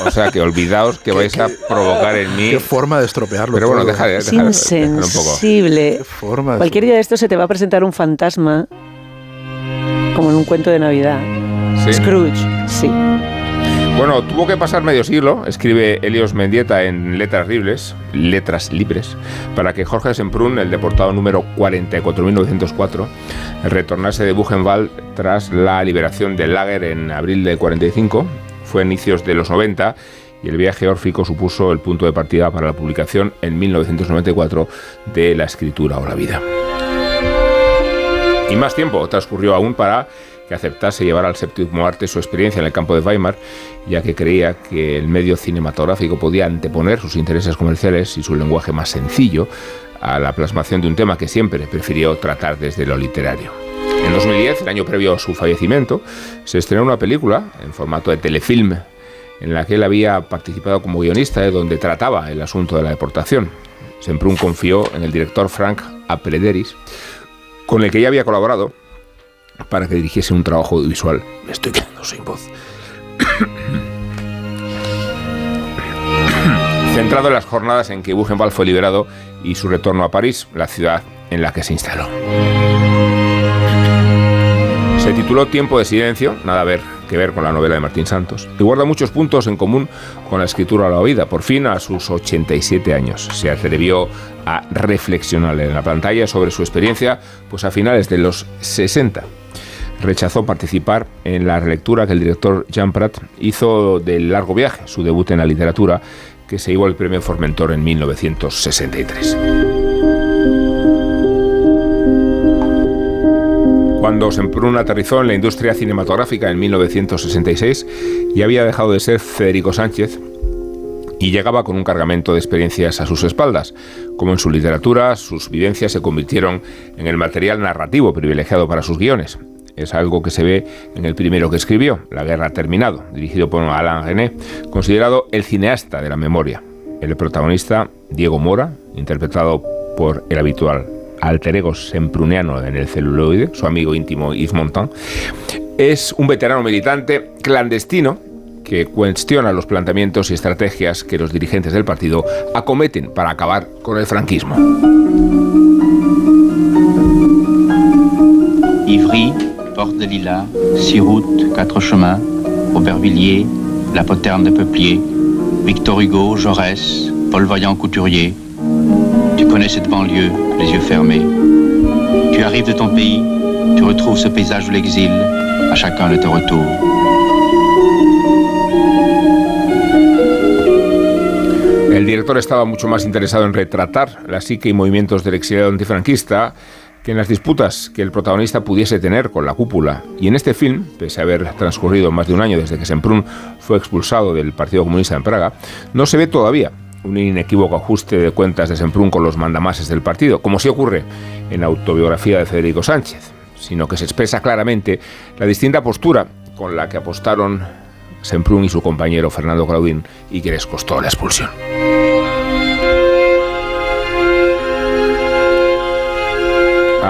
O sea, que olvidaos que vais a provocar en mí. Qué forma de estropearlo. Pero bueno, deja deja- déjalo un poco. insensible. forma de Cualquier día de esto se te va a presentar un fantasma, como en un cuento de Navidad, Sí. Scrooge, sí. Bueno, tuvo que pasar medio siglo, escribe Helios Mendieta en Letras Libres, Letras Libres, para que Jorge Semprún, el deportado número 44.904, retornase de Buchenwald tras la liberación del lager en abril de 45. Fue a inicios de los 90 y el viaje órfico supuso el punto de partida para la publicación en 1994 de La escritura o la vida. Y más tiempo transcurrió aún para que aceptase llevar al séptimo arte su experiencia en el campo de Weimar, ya que creía que el medio cinematográfico podía anteponer sus intereses comerciales y su lenguaje más sencillo a la plasmación de un tema que siempre prefirió tratar desde lo literario. En 2010, el año previo a su fallecimiento, se estrenó una película en formato de telefilm en la que él había participado como guionista, eh, donde trataba el asunto de la deportación. Semprún confió en el director Frank Aprederis, con el que ya había colaborado para que dirigiese un trabajo audiovisual. Me estoy quedando sin voz. Centrado en las jornadas en que Buchenwald fue liberado y su retorno a París, la ciudad en la que se instaló. Se tituló Tiempo de Silencio, nada a ver que ver con la novela de Martín Santos, y guarda muchos puntos en común con la escritura a la vida. Por fin, a sus 87 años, se atrevió a reflexionar en la pantalla sobre su experiencia, pues a finales de los 60 rechazó participar en la relectura que el director Jean Prat hizo del largo viaje, su debut en la literatura, que se llevó el premio Formentor en 1963. Cuando Semprún aterrizó en la industria cinematográfica en 1966, ya había dejado de ser Federico Sánchez y llegaba con un cargamento de experiencias a sus espaldas. Como en su literatura, sus vivencias se convirtieron en el material narrativo privilegiado para sus guiones. Es algo que se ve en el primero que escribió, La Guerra ha terminado, dirigido por Alain René, considerado el cineasta de la memoria. El protagonista, Diego Mora, interpretado por el habitual alter ego sempruniano en el celuloide, su amigo íntimo Yves Montand, es un veterano militante clandestino que cuestiona los planteamientos y estrategias que los dirigentes del partido acometen para acabar con el franquismo. Ivry, Porte de Lilas, Siroute, Quatre Chemins, Aubervilliers, La Poterne de Peuplier, Victor Hugo, Jaurès, Paul Vaillant Couturier. Tu connais cette banlieue, les yeux fermés. Tu arrives de ton pays, tu retrouves ce paysage de l'exil, à chacun de tes retours. El director estaba mucho más interesado en retratar la psique y movimientos del exiliado antifranquista que en las disputas que el protagonista pudiese tener con la cúpula. Y en este film, pese a haber transcurrido más de un año desde que Semprún fue expulsado del Partido Comunista en Praga, no se ve todavía un inequívoco ajuste de cuentas de Semprún con los mandamases del partido, como sí ocurre en la autobiografía de Federico Sánchez, sino que se expresa claramente la distinta postura con la que apostaron Semprún y su compañero Fernando Claudín y que les costó la expulsión.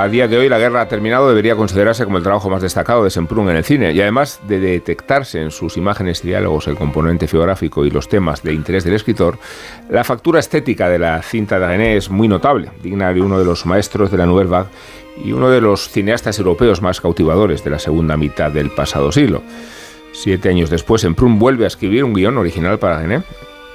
A día de hoy la guerra ha terminado debería considerarse como el trabajo más destacado de Semprún en el cine y además de detectarse en sus imágenes y diálogos el componente geográfico y los temas de interés del escritor, la factura estética de la cinta de René es muy notable, digna de uno de los maestros de la Nouvelle Vague y uno de los cineastas europeos más cautivadores de la segunda mitad del pasado siglo. Siete años después, Semprún vuelve a escribir un guion original para René,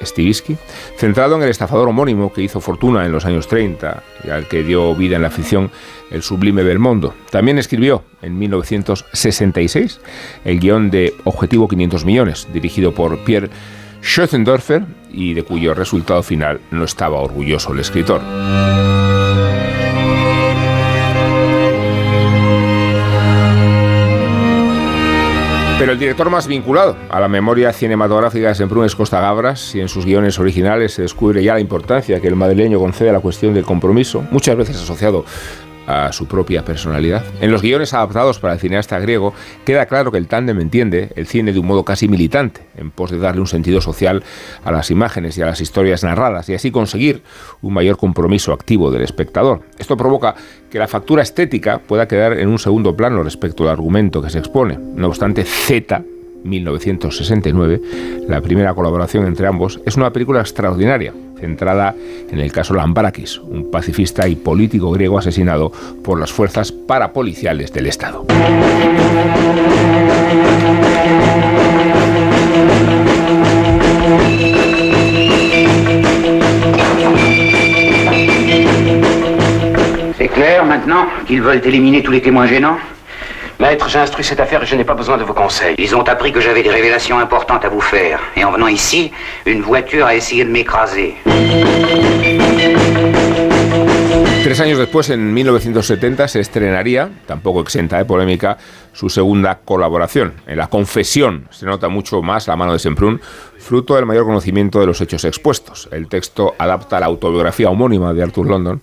Stivisky, centrado en el estafador homónimo que hizo fortuna en los años 30 y al que dio vida en la ficción el sublime Belmondo. También escribió en 1966 el guion de Objetivo 500 millones, dirigido por Pierre Schöttendorfer y de cuyo resultado final no estaba orgulloso el escritor. Pero el director más vinculado a la memoria cinematográfica de Semprún es Costa Gabras y en sus guiones originales se descubre ya la importancia que el madrileño concede a la cuestión del compromiso, muchas veces asociado a su propia personalidad. En los guiones adaptados para el cineasta griego queda claro que el tándem entiende el cine de un modo casi militante, en pos de darle un sentido social a las imágenes y a las historias narradas y así conseguir un mayor compromiso activo del espectador. Esto provoca que la factura estética pueda quedar en un segundo plano respecto al argumento que se expone. No obstante, Z 1969, la primera colaboración entre ambos, es una película extraordinaria, centrada en el caso Lambrakis, un pacifista y político griego asesinado por las fuerzas parapoliciales del Estado. C'est clair maintenant qu'ils veulent éliminer tous les témoins gênants Maître, j'ai instruit cette affaire et je n'ai pas besoin de vos conseils. Ils ont appris que j'avais des révélations importantes à vous faire. Et en venant ici, une voiture a essayé de m'écraser. Tres años después, en 1970, se estrenaría, tampoco exenta de polémica, su segunda colaboración. En La Confesión se nota mucho más la mano de Semprún, fruto del mayor conocimiento de los hechos expuestos. El texto adapta la autobiografía homónima de Arthur London,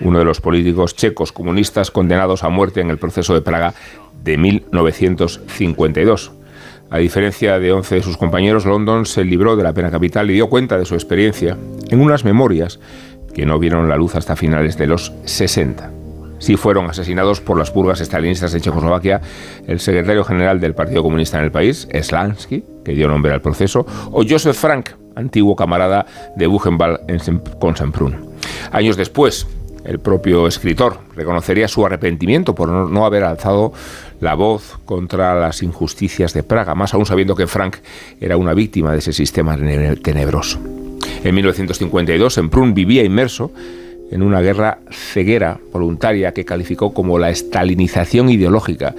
uno de los políticos checos comunistas condenados a muerte en el proceso de Praga de 1952. A diferencia de 11 de sus compañeros, London se libró de la pena capital y dio cuenta de su experiencia en unas memorias que no vieron la luz hasta finales de los 60. Sí fueron asesinados por las purgas estalinistas de Checoslovaquia el secretario general del Partido Comunista en el país, Slansky, que dio nombre al proceso, o Joseph Frank, antiguo camarada de Buchenwald con Semprún. Años después, el propio escritor reconocería su arrepentimiento por no, haber alzado la voz contra las injusticias de Praga, más aún sabiendo que Frank era una víctima de ese sistema tenebroso. En 1952, Semprún vivía inmerso en una guerra ceguera voluntaria que calificó como la estalinización ideológica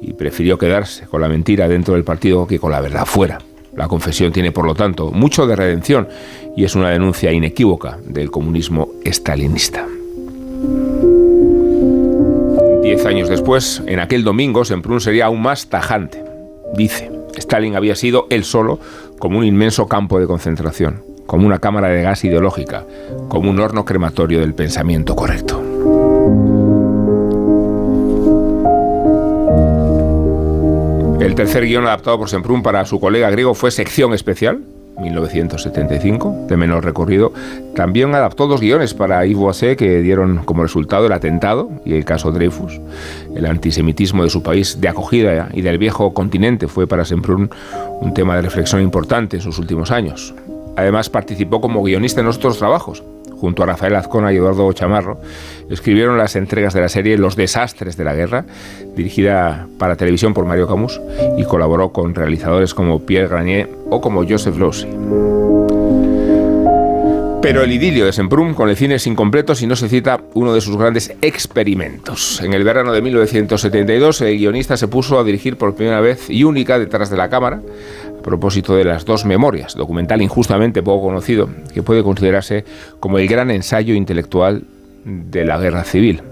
y prefirió quedarse con la mentira dentro del partido que con la verdad fuera. La confesión tiene, por lo tanto, mucho de redención y es una denuncia inequívoca del comunismo estalinista. Diez años después, en aquel domingo, Semprún sería aún más tajante. Dice, Stalin había sido él solo como un inmenso campo de concentración, como una cámara de gas ideológica, como un horno crematorio del pensamiento correcto. El tercer guion adaptado por Semprún para su colega griego fue Sección Especial, 1975, de menor recorrido, también adaptó dos guiones para Yves Boisset que dieron como resultado el atentado y el caso Dreyfus. El antisemitismo de su país de acogida y del viejo continente fue para Semprún un tema de reflexión importante en sus últimos años. Además participó como guionista en otros trabajos, junto a Rafael Azcona y Eduardo Chamarro, escribieron las entregas de la serie Los desastres de la guerra, dirigida para televisión por Mario Camus, y colaboró con realizadores como Pierre Granier o como Joseph Losey. Pero el idilio de Semprún con el cine es incompleto si no se cita uno de sus grandes experimentos. En el verano de 1972, el guionista se puso a dirigir por primera vez y única detrás de la cámara propósito de las dos memorias, documental injustamente poco conocido, que puede considerarse como el gran ensayo intelectual de la guerra civil.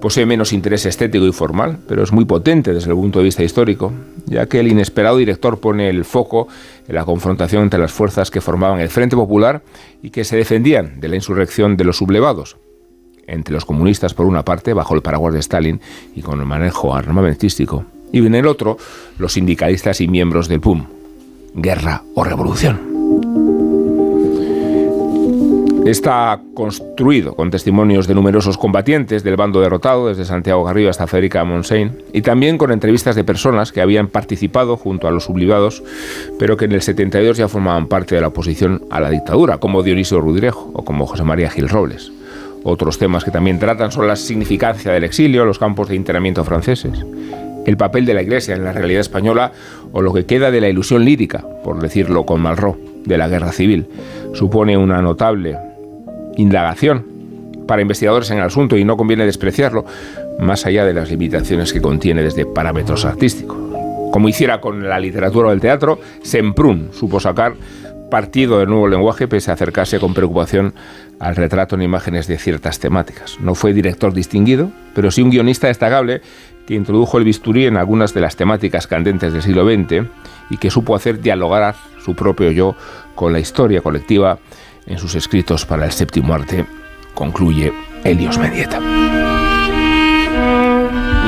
Posee menos interés estético y formal, pero es muy potente desde el punto de vista histórico, ya que el inesperado director pone el foco en la confrontación entre las fuerzas que formaban el Frente Popular y que se defendían de la insurrección de los sublevados, entre los comunistas por una parte, bajo el paraguas de Stalin y con el manejo armamentístico, y en el otro, los sindicalistas y miembros del PUM, guerra o revolución. Está construido con testimonios de numerosos combatientes del bando derrotado, desde Santiago Garrido hasta Federica Montseny, y también con entrevistas de personas que habían participado junto a los sublivados, pero que en el 72 ya formaban parte de la oposición a la dictadura, como Dionisio Rudrejo o como José María Gil Robles. Otros temas que también tratan son la significancia del exilio, los campos de internamiento franceses, el papel de la Iglesia en la realidad española o lo que queda de la ilusión lírica, por decirlo con Malraux, de la guerra civil. Supone una notable indagación para investigadores en el asunto y no conviene despreciarlo, más allá de las limitaciones que contiene desde parámetros artísticos. Como hiciera con la literatura o el teatro, Semprún supo sacar partido del nuevo lenguaje pese a acercarse con preocupación al retrato en imágenes de ciertas temáticas. No fue director distinguido, pero sí un guionista destacable que introdujo el bisturí en algunas de las temáticas candentes del siglo XX y que supo hacer dialogar su propio yo con la historia colectiva en sus escritos para el séptimo arte, concluye Helios Medieta.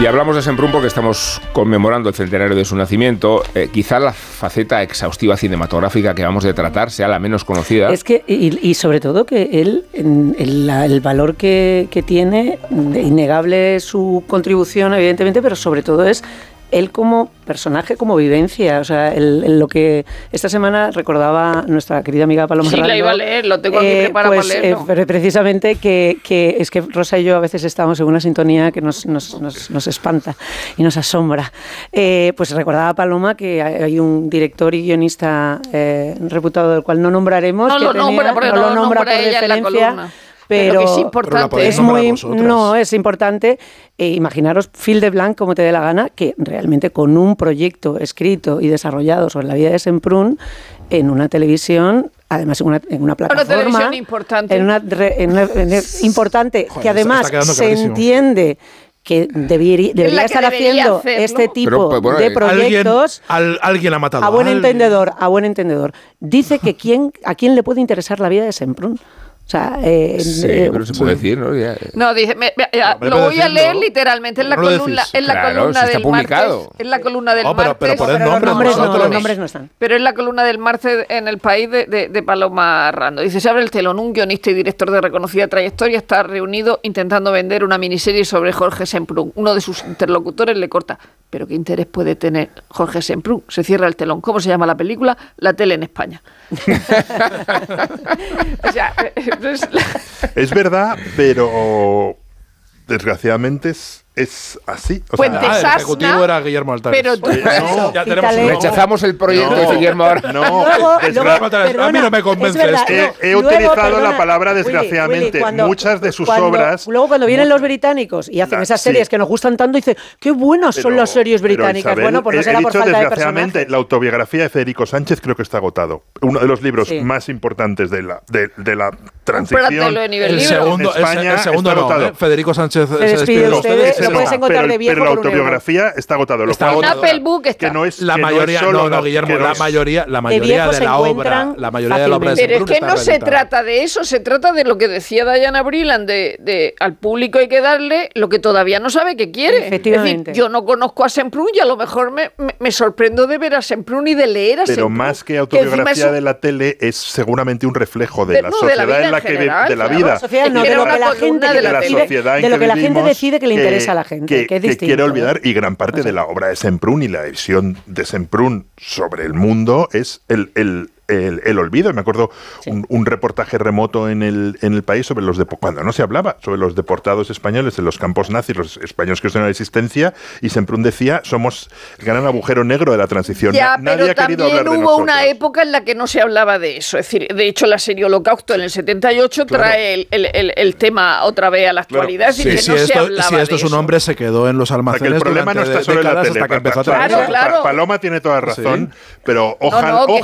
Y hablamos de Semprún porque estamos conmemorando el centenario de su nacimiento. Eh, quizá la faceta exhaustiva cinematográfica que vamos a tratar sea la menos conocida. Es que, y, sobre todo que él, el, el valor que, que tiene, innegable su contribución, evidentemente, pero sobre todo es él como personaje, como vivencia. O sea, el- el- lo que esta semana recordaba nuestra querida amiga Paloma Sí, la Serrano, iba a leer, lo tengo aquí preparado pues, para leerlo. eh, pre- precisamente que, que es que Rosa y yo a veces estamos en una sintonía que nos, nos, nos- nos espanta y nos asombra. Eh, pues recordaba Paloma que hay un director y guionista eh, reputado del cual no nombraremos. No que lo tenía- nombra no no lo nombra nombra por ella en la referencia, columna. Pero Pero, que es importante. Es muy no es importante eh, imaginaros Phil de Blanc como te dé la gana que realmente con un proyecto escrito y desarrollado sobre la vida de Semprún en una televisión además en una, en una plataforma televisión importante. en una, re- en una- en una- importante Joder, que además se clarísimo. entiende que debería, debería que estar debería haciendo este tipo Pero, pues, bueno, de eh, proyectos Alguien, al- alguien ha matado a buen a entendedor, a buen entendedor. Dice que quién, a quién le puede interesar la vida de Semprún. O sea, eh, Sí, eh, pero se puede decir, ¿no? Ya- No, dice, me- me- ya, me lo voy a leer literalmente en la No columna, en la Claro, columna del publicado. martes, en la columna del No, pero- martes. pero pero los nombres nombres no, los nombres no están. Pero la columna del martes en el país de, de- de Paloma Rando. Dice, se abre el telón, un guionista y director de reconocida trayectoria está reunido intentando vender una miniserie sobre Jorge Semprún. Uno de sus interlocutores le corta. ¿Pero qué interés puede tener Jorge Semprún? Se cierra el telón. ¿Cómo se llama la película? La tele en España. O sea, es la- Es verdad, pero desgraciadamente es, es así. O sea, de Ah, el Sasna, ejecutivo era Guillermo Altares. pero tú- Eh, no, ya tenemos Quítale. uno. Rechazamos el proyecto No, de Guillermo ahora. No, Luego- desgra- luego- Altares, a mí no me convence es verdad, esto. He, no, he luego, utilizado perdona, la palabra desgraciadamente. Willy, cuando- Muchas de sus cuando- obras. Luego, cuando vienen los británicos y hacen La- esas sí. series que nos gustan tanto, dice qué buenas son Pero- las series británicas. Isabel, bueno, pues no he- será he por dicho falta de desgraciadamente, personajes. la autobiografía de Federico Sánchez creo que está agotado. Uno de los libros Sí. más importantes de la, de, de la transición. El segundo, España el segundo está no, agotado. ¿eh? Federico Sánchez Se despide de ustedes, se lo va. puedes encontrar pero, de viejo pero la autobiografía está agotado. Lo Está agotado. Apple Book está. que no es La que no es mayoría, solo no, no, Guillermo, la mayoría, la mayoría de la obra, la mayoría de la obra de. Pero es que no se trata de eso, se trata de lo que decía Diana Brilland, de, de al público hay que darle lo que todavía no sabe que quiere. Efectivamente. Es decir, yo no conozco a Semprún y a lo mejor me, me- me sorprendo de ver a Semprún y de leer a Pero Semprún. más que autobiografía de la tele es seguramente un reflejo de la sociedad en la que general, de la vida. Sociedad, no, Es que de lo que la gente, de de la la tele. sociedad en de lo que la gente vivimos, decide que le interesa a la gente, que es distinto, quiere olvidar y gran parte de la obra de Semprún y la visión de Semprún sobre el mundo es el, el- el- el olvido. Me acuerdo un, un reportaje remoto en el, en el país sobre los depo- cuando no se hablaba sobre los deportados españoles en los campos nazis, los españoles que estuvieron en la existencia, y Semprún decía somos el gran agujero negro de la transición. Ya, Na- Nadie pero ha querido también hablar de hubo una nosotros. época en la que no se hablaba de eso. Es decir, de hecho, la serie Holocausto en el 78 Claro. trae el, el- el- el tema otra vez a la Claro. actualidad. Decir, Sí, que si no se esto, hablaba si esto de es un hombre, se quedó en los O sea, que almacenes el problema no está solo en la tele. hasta que empezó a. Claro, claro. Pa- Paloma tiene toda razón, pero No, ojalá, no, que es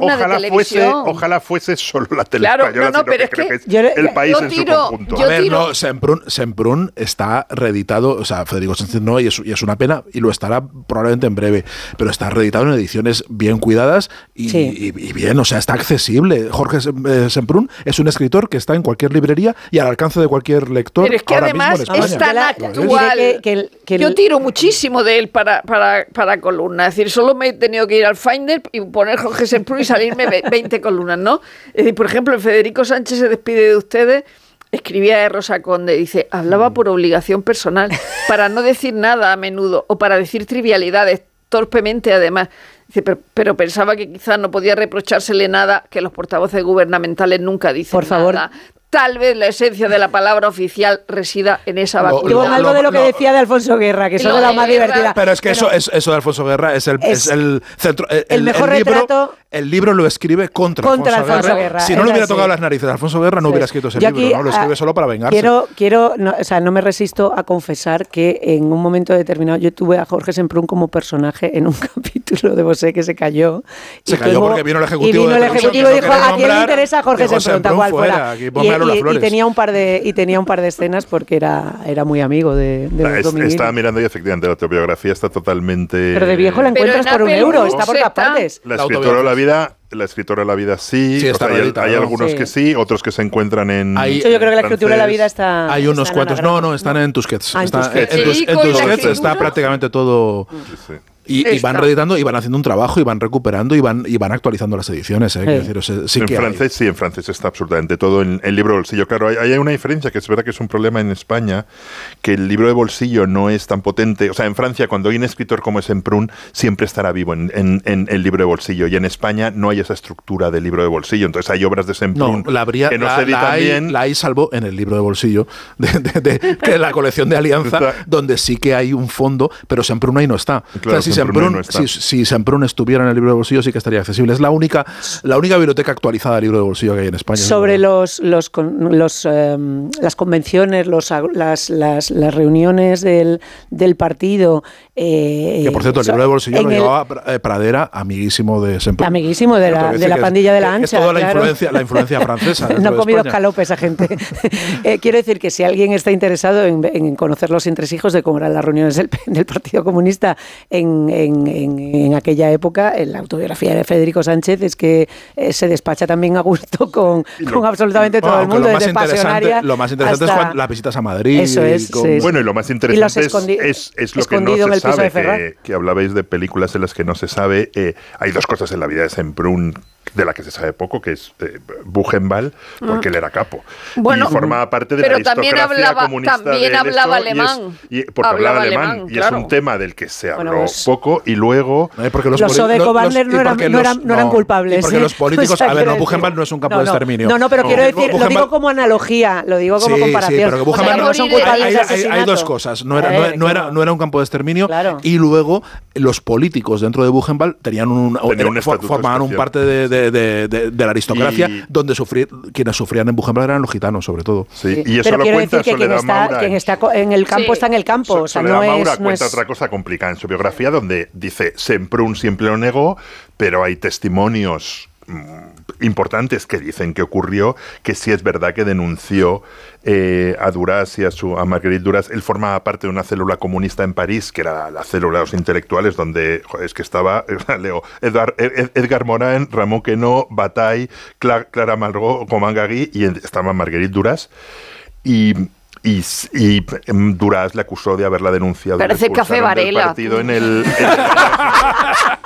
ojalá, columna de fuese, televisión. ojalá fuese solo la tele Claro, española, no, no, sino pero que es que que es yo- el país yo en tiro- su conjunto. yo A ver, no, Semprún, Semprún está reeditado, o sea, Federico Sánchez no, y es, y es una pena, y lo estará probablemente en breve, pero está reeditado en ediciones bien cuidadas y, Sí. y- y bien, o sea, está accesible. Jorge eh, Semprún es un escritor que está en cualquier librería y al alcance de cualquier lector. Pero es que ahora además mismo en es tan la- actual. que- que que Yo tiro muchísimo de él para, para, para columnas. Es decir, solo me he tenido que ir al Finder y poner Jorge Semprún y salirme ve- 20 columnas, ¿no? Es decir, por ejemplo, Federico Sánchez se despide de ustedes. Escribía de Rosa Conde, dice, hablaba por obligación personal, para no decir nada a menudo o para decir trivialidades, torpemente además. Dice, pero, pero pensaba que quizás no podía reprochársele nada que los portavoces gubernamentales nunca dicen Por favor. nada. Tal vez la esencia de la palabra oficial resida en esa Lo- vacuidad. Con algo de lo que decía de Alfonso Guerra, que Y de las de más Guerra- divertidas. Pero es que eso, Pero- es, eso de Alfonso Guerra es el, Es es el centro. El, el mejor libro, retrato- El libro lo escribe contra, Contra Alfonso, Alfonso Guerra. Guerra, Si no es le hubiera así. tocado las narices a Alfonso Guerra, no Sí. hubiera escrito ese Yo libro. aquí, ¿no? Lo ah, escribe solo para vengarse. Quiero, quiero no, o sea, no me resisto a confesar que en un momento determinado yo tuve a Jorge Semprún como personaje en un capítulo de Bosé que se cayó. Se Y cayó porque vino el Y ejecutivo vino de el ejecutivo y dijo, ¿a quién le interesa Jorge Semprún? Tal cual fuera, Y, tenía un par de y tenía un par de escenas porque era, era muy amigo de, de los Es- estaba mirando y efectivamente la autobiografía está totalmente. Pero de viejo la encuentras en por un euro, está por todas partes. La escritora de la vida, la escritora de la vida sí. O hay, algunos Sí. que sí, otros que se encuentran en. Hay- De hecho, yo creo que la escritura de la vida está. Hay unos cuantos. No, no, están en Tusquets. Ah, en Está- Tusquets. en, Tus- Sí, en Tusquets está prácticamente todo. Sí, sí. Y, y van reeditando y van haciendo un trabajo y van recuperando y van, y van actualizando las ediciones. ¿eh? Quiero decir, o sea, sí en que hay. francés, sí, en francés está absolutamente todo en el libro de bolsillo. Claro, hay, hay una diferencia que es verdad que es un problema en España, que el libro de bolsillo no es tan potente. O sea, en Francia, cuando hay un escritor como Semprún, siempre estará vivo en, en- en el libro de bolsillo. Y en España no hay esa estructura del libro de bolsillo. Entonces hay obras de Semprún No, la, habría, que no la, se editan la hay, bien. la hay salvo en el libro de bolsillo de, de- de- que la colección de Alianza, donde sí que hay un fondo, pero Semprún ahí no está. Claro, o sea, si Semprún Semprún, no está. si, si Semprún estuviera en el libro de bolsillo, sí que estaría accesible. Es la única, la única biblioteca actualizada del libro de bolsillo que hay en España. Sobre los, los, con- los, em, las convenciones, los, las, las, las reuniones del, del partido. eh, Que por cierto, el libro de bolsillo lo llevaba eh, Pradera, amiguísimo de Semprún. Amiguísimo de la, de la pandilla de la ancha. Es toda la influencia, la influencia francesa. no ha de comido escalope esa gente. Eh, quiero decir que si alguien está interesado en, en conocer los entresijos de cómo eran las reuniones del, del Partido Comunista en, en- en- en aquella época, en la autobiografía de Federico Sánchez es que eh, se despacha también a gusto con, con absolutamente todo Bueno, el mundo, lo más interesante, pasionaria lo más interesante es cuando las visitas a Madrid. Eso es, con- sí, sí. Bueno, y lo más interesante es, es, es lo que no se sabe, que hablabais de películas en las que no se sabe. eh, hay dos cosas en la vida de Semprún de la que se sabe poco, que es eh, Buchenwald, porque Mm. él era capo. Bueno, y formaba parte de pero la también aristocracia hablaba- comunista también de hablaba esto, y es- alemán. y- porque hablaba, Hablaba alemán, alemán, y claro. es un tema del que se Bueno, habló pues- poco, y luego... porque Los Odeco-Bandler no, y eran, no, los- eran, no eran no, culpables. porque ¿eh? los políticos, O sea, a ver, no, Buchenwald no es un campo no, de no. exterminio. No, no, pero No. quiero decir, lo digo como analogía, lo digo como Sí, comparación. sí, pero que O sea, Buchenwald no son culpables hay, dos cosas. No era, no, no no un campo de exterminio. Y luego los políticos dentro de Buchenwald tenían un, eh, formaban un parte de, de- de- de- de la aristocracia Y- donde sufrir, quienes sufrían en Buchenwald eran los gitanos, sobre todo. Sí, y eso Pero lo quiero cuenta decir que quien está, Maura. quien está en el campo Sí. está en el campo. o sea, Soledad no Maura es, no cuenta es- otra cosa complicada en su biografía donde dice Semprún siempre lo negó, pero hay testimonios mm, importantes que dicen que ocurrió, que sí es verdad que denunció eh, a Duras y a, su, a Marguerite Duras. Él formaba parte de una célula comunista en París, que era la célula de los intelectuales, donde joder, es que estaba, leo, Edgar, Ed- Edgar Morin, Ramón Queneau, Bataille, Cla- Clara Malraux, Romain Gary, y estaba Marguerite Duras. Y, y, y, em, Duras le acusó de haberla denunciado. Parece Café del Varela, en el,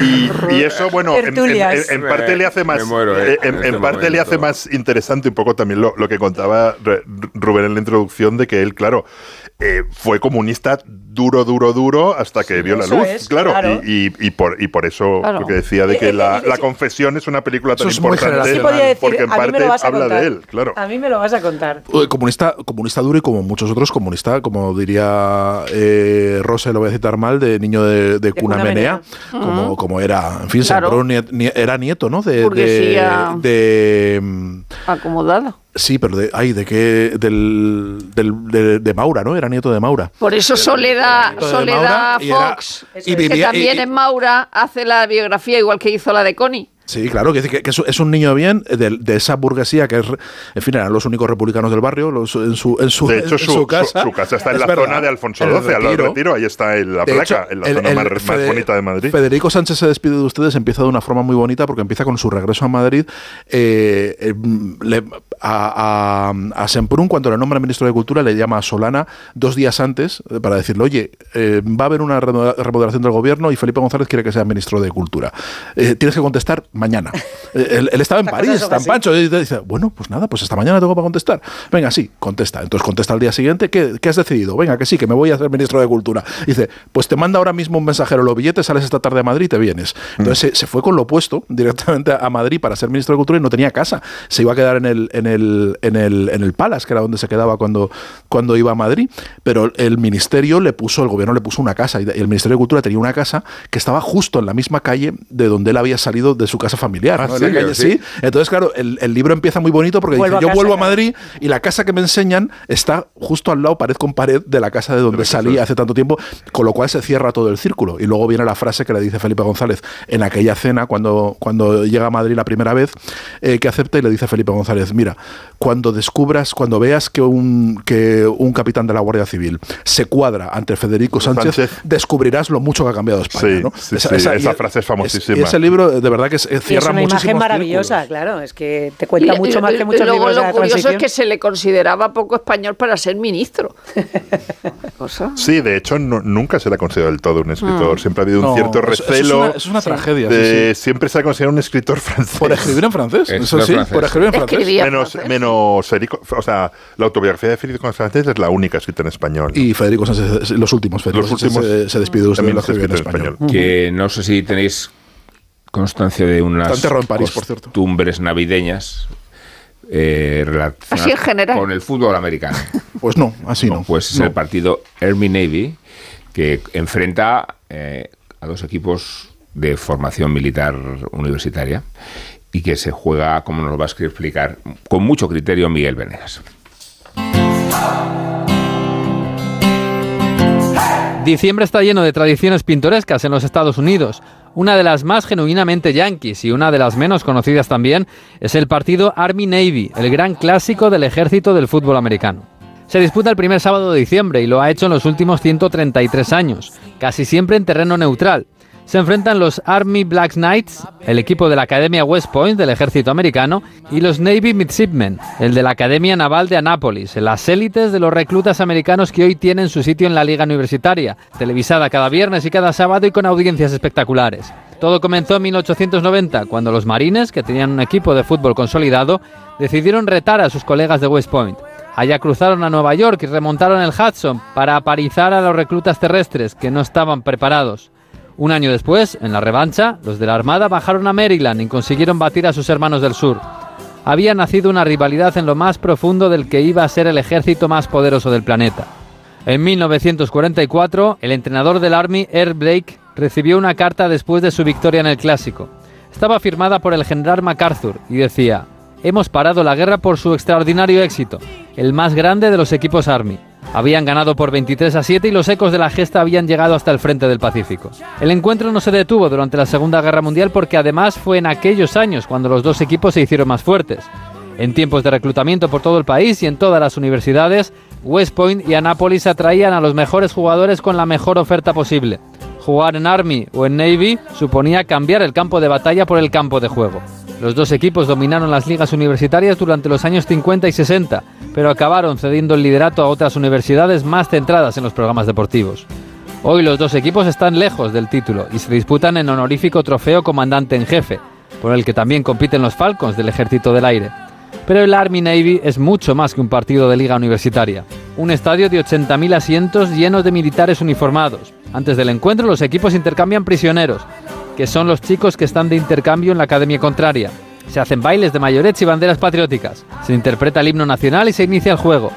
Y, y eso, bueno, en, en- Tertulias. en- en parte le hace más, eh, eh, en, en en este parte le hace más interesante un poco también lo, lo que contaba Rubén en la introducción de que él, claro, eh, fue comunista duro, duro, duro hasta que vio la luz, es, claro, claro. Y, y- y por, y por eso Claro. lo que decía de que la, la confesión es una película tan es importante Sí podía decir, porque en parte habla contar. de él, claro. A mí me lo vas a contar. Comunista, comunista duro y como muchos otros, comunista, como diría eh, Rosa, lo voy a citar mal, de niño de, de cuna cuna menea, menea. como, como era, en fin, Claro. Nie- era nieto, ¿no? De, de, Burguesía. de, Acomodada. sí, pero de, ay, de qué, del, del- de, de Maura, ¿no? Era nieto de Maura. Por eso Soledad, de Soledad Maura y era- Fox, que también y- es Maura, hace la biografía igual que hizo la de Connie. Sí, claro, que, que, es, un niño bien de, de esa burguesía que es, en fin, eran los únicos republicanos del barrio, los- en su, en su, De hecho, en su, su casa. su casa está en Es la verdad, zona de Alfonso XII, al lado del Retiro. ahí está en la placa, hecho, en la el- zona el más, bonita de Madrid. Federico Sánchez se despide de ustedes, empieza de una forma muy bonita porque empieza con su regreso a Madrid. eh, eh, le- a, a, a Semprún, cuando le nombra ministro de Cultura, le llama a Solana dos días antes eh, para decirle, oye, eh, va a haber una remo- remodelación del gobierno y Felipe González quiere que sea ministro de Cultura. Eh, tienes que contestar mañana. Eh, él, él estaba en París, está en. Pancho, y te dice, bueno, pues nada, pues esta mañana tengo para contestar. Venga, sí, contesta. Entonces contesta al día siguiente, ¿qué, qué has decidido? Venga, que sí, que me voy a ser ministro de Cultura. Dice, pues te manda ahora mismo un mensajero los billetes, sales esta tarde a Madrid y te vienes. Entonces se, se fue con lo opuesto directamente a Madrid para ser ministro de Cultura y no tenía casa. Se iba a quedar en el, en el, en el, en el Palace, que era donde se quedaba cuando, cuando iba a Madrid. Pero el ministerio le puso, el gobierno le puso una casa y el Ministerio de Cultura tenía una casa que estaba justo en la misma calle de donde él había salido de su casa familiar. Ah, ¿no? En ¿serio? la calle, Sí. sí. Entonces, claro, el, el libro empieza muy bonito porque Vuelvo dice, yo casa, vuelvo a. Madrid y la casa que me enseñan está justo al lado, pared con pared, de la casa de donde salí hace tanto tiempo, con lo cual se cierra todo el círculo. Y luego viene la frase que le dice Felipe González en aquella cena, cuando, cuando llega a Madrid la primera vez, eh, que acepta y le dice Felipe González, mira, cuando descubras, cuando veas que un, que un capitán de la Guardia Civil se cuadra ante Federico Sánchez, Sánchez. descubrirás lo mucho que ha cambiado España. Sí, ¿no? sí, sí, esa y- frase es famosísima. y ese libro, de verdad que es, Y es cierra una imagen maravillosa, claro. Es que te cuenta Y- mucho más que y muchos luego libros de lo la curioso es transición. que se le consideraba poco español para ser ministro. Cosa. Sí, de hecho nu- nunca se le ha considerado del todo un escritor. Mm. Siempre ha habido un No, cierto eso- eso es recelo. una- eso es una Sí. tragedia, de- sí, Siempre se ha considerado un escritor francés. Por escribir en francés, eso sí, por escribir en francés. Menos, francés. menos Federico, o sea, la autobiografía de Federico Sánchez es la única escrita en español. Y Federico Sánchez, los últimos, Federico Los últimos se, se despidió usted de también lo se escribió en escrito en español. que no sé si tenéis constancia de unas en París, por cierto. costumbres navideñas eh, relacionadas Así en general. con el fútbol americano. Pues no, así no. Pues es No. el partido Army Navy que enfrenta eh, a dos equipos de formación militar universitaria y que se juega, como nos lo va a explicar, con mucho criterio Miguel Venegas. Diciembre está lleno de tradiciones pintorescas en los Estados Unidos. Una de las más genuinamente yankees y una de las menos conocidas también es el partido Army-Navy, el gran clásico del ejército del fútbol americano. Se disputa el primer sábado de diciembre y lo ha hecho en los últimos 133 años, casi siempre en terreno neutral. Se enfrentan los Army Black Knights, el equipo de la Academia West Point del ejército americano, y los Navy Midshipmen, el de la Academia Naval de Annapolis, las élites de los reclutas americanos que hoy tienen su sitio en la liga universitaria, televisada cada viernes y cada sábado y con audiencias espectaculares. Todo comenzó en 1890, cuando los marines, que tenían un equipo de fútbol consolidado, decidieron retar a sus colegas de West Point. Allá cruzaron a Nueva York y remontaron el Hudson para aparizar a los reclutas terrestres, que no estaban preparados. Un año después, en la revancha, los de la Armada bajaron a Maryland y consiguieron batir a sus hermanos del sur. Había nacido una rivalidad en lo más profundo del que iba a ser el ejército más poderoso del planeta. En 1944, el entrenador del Army, Air Blake, recibió una carta después de su victoria en el Clásico. Estaba firmada por el general MacArthur y decía, Hemos parado la guerra por su extraordinario éxito, el más grande de los equipos Army. Habían ganado por 23 a 7 y los ecos de la gesta habían llegado hasta el frente del Pacífico. El encuentro no se detuvo durante la Segunda Guerra Mundial porque además fue en aquellos años cuando los dos equipos se hicieron más fuertes. En tiempos de reclutamiento por todo el país y en todas las universidades, West Point y Annapolis atraían a los mejores jugadores con la mejor oferta posible. Jugar en Army o en Navy suponía cambiar el campo de batalla por el campo de juego. Los dos equipos dominaron las ligas universitarias durante los años 50 y 60, pero acabaron cediendo el liderato a otras universidades más centradas en los programas deportivos. Hoy los dos equipos están lejos del título y se disputan en honorífico trofeo comandante en jefe, por el que también compiten los Falcons del Ejército del Aire. Pero el Army Navy es mucho más que un partido de liga universitaria. Un estadio de 80.000 asientos llenos de militares uniformados. Antes del encuentro los equipos intercambian prisioneros, que son los chicos que están de intercambio en la academia contraria. Se hacen bailes de mayorets y banderas patrióticas. Se interpreta el himno nacional y se inicia el juego.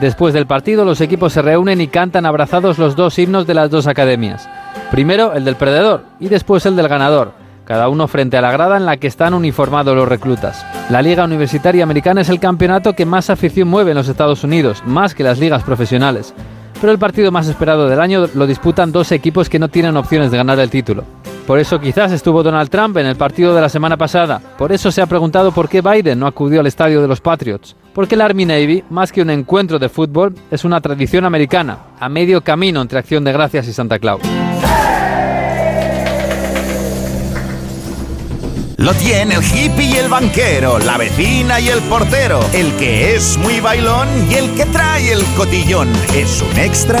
Después del partido los equipos se reúnen y cantan abrazados los dos himnos de las dos academias. Primero el del perdedor y después el del ganador, cada uno frente a la grada en la que están uniformados los reclutas. La Liga Universitaria Americana es el campeonato que más afición mueve en los Estados Unidos, más que las ligas profesionales. Pero el partido más esperado del año lo disputan dos equipos que no tienen opciones de ganar el título. Por eso quizás estuvo Donald Trump en el partido de la semana pasada. Por eso se ha preguntado por qué Biden no acudió al estadio de los Patriots. Porque el Army Navy, más que un encuentro de fútbol, es una tradición americana, a medio camino entre Acción de Gracias y Santa Claus. Lo tiene el hippie y el banquero, la vecina y el portero, el que es muy bailón y el que trae el cotillón. Es un extra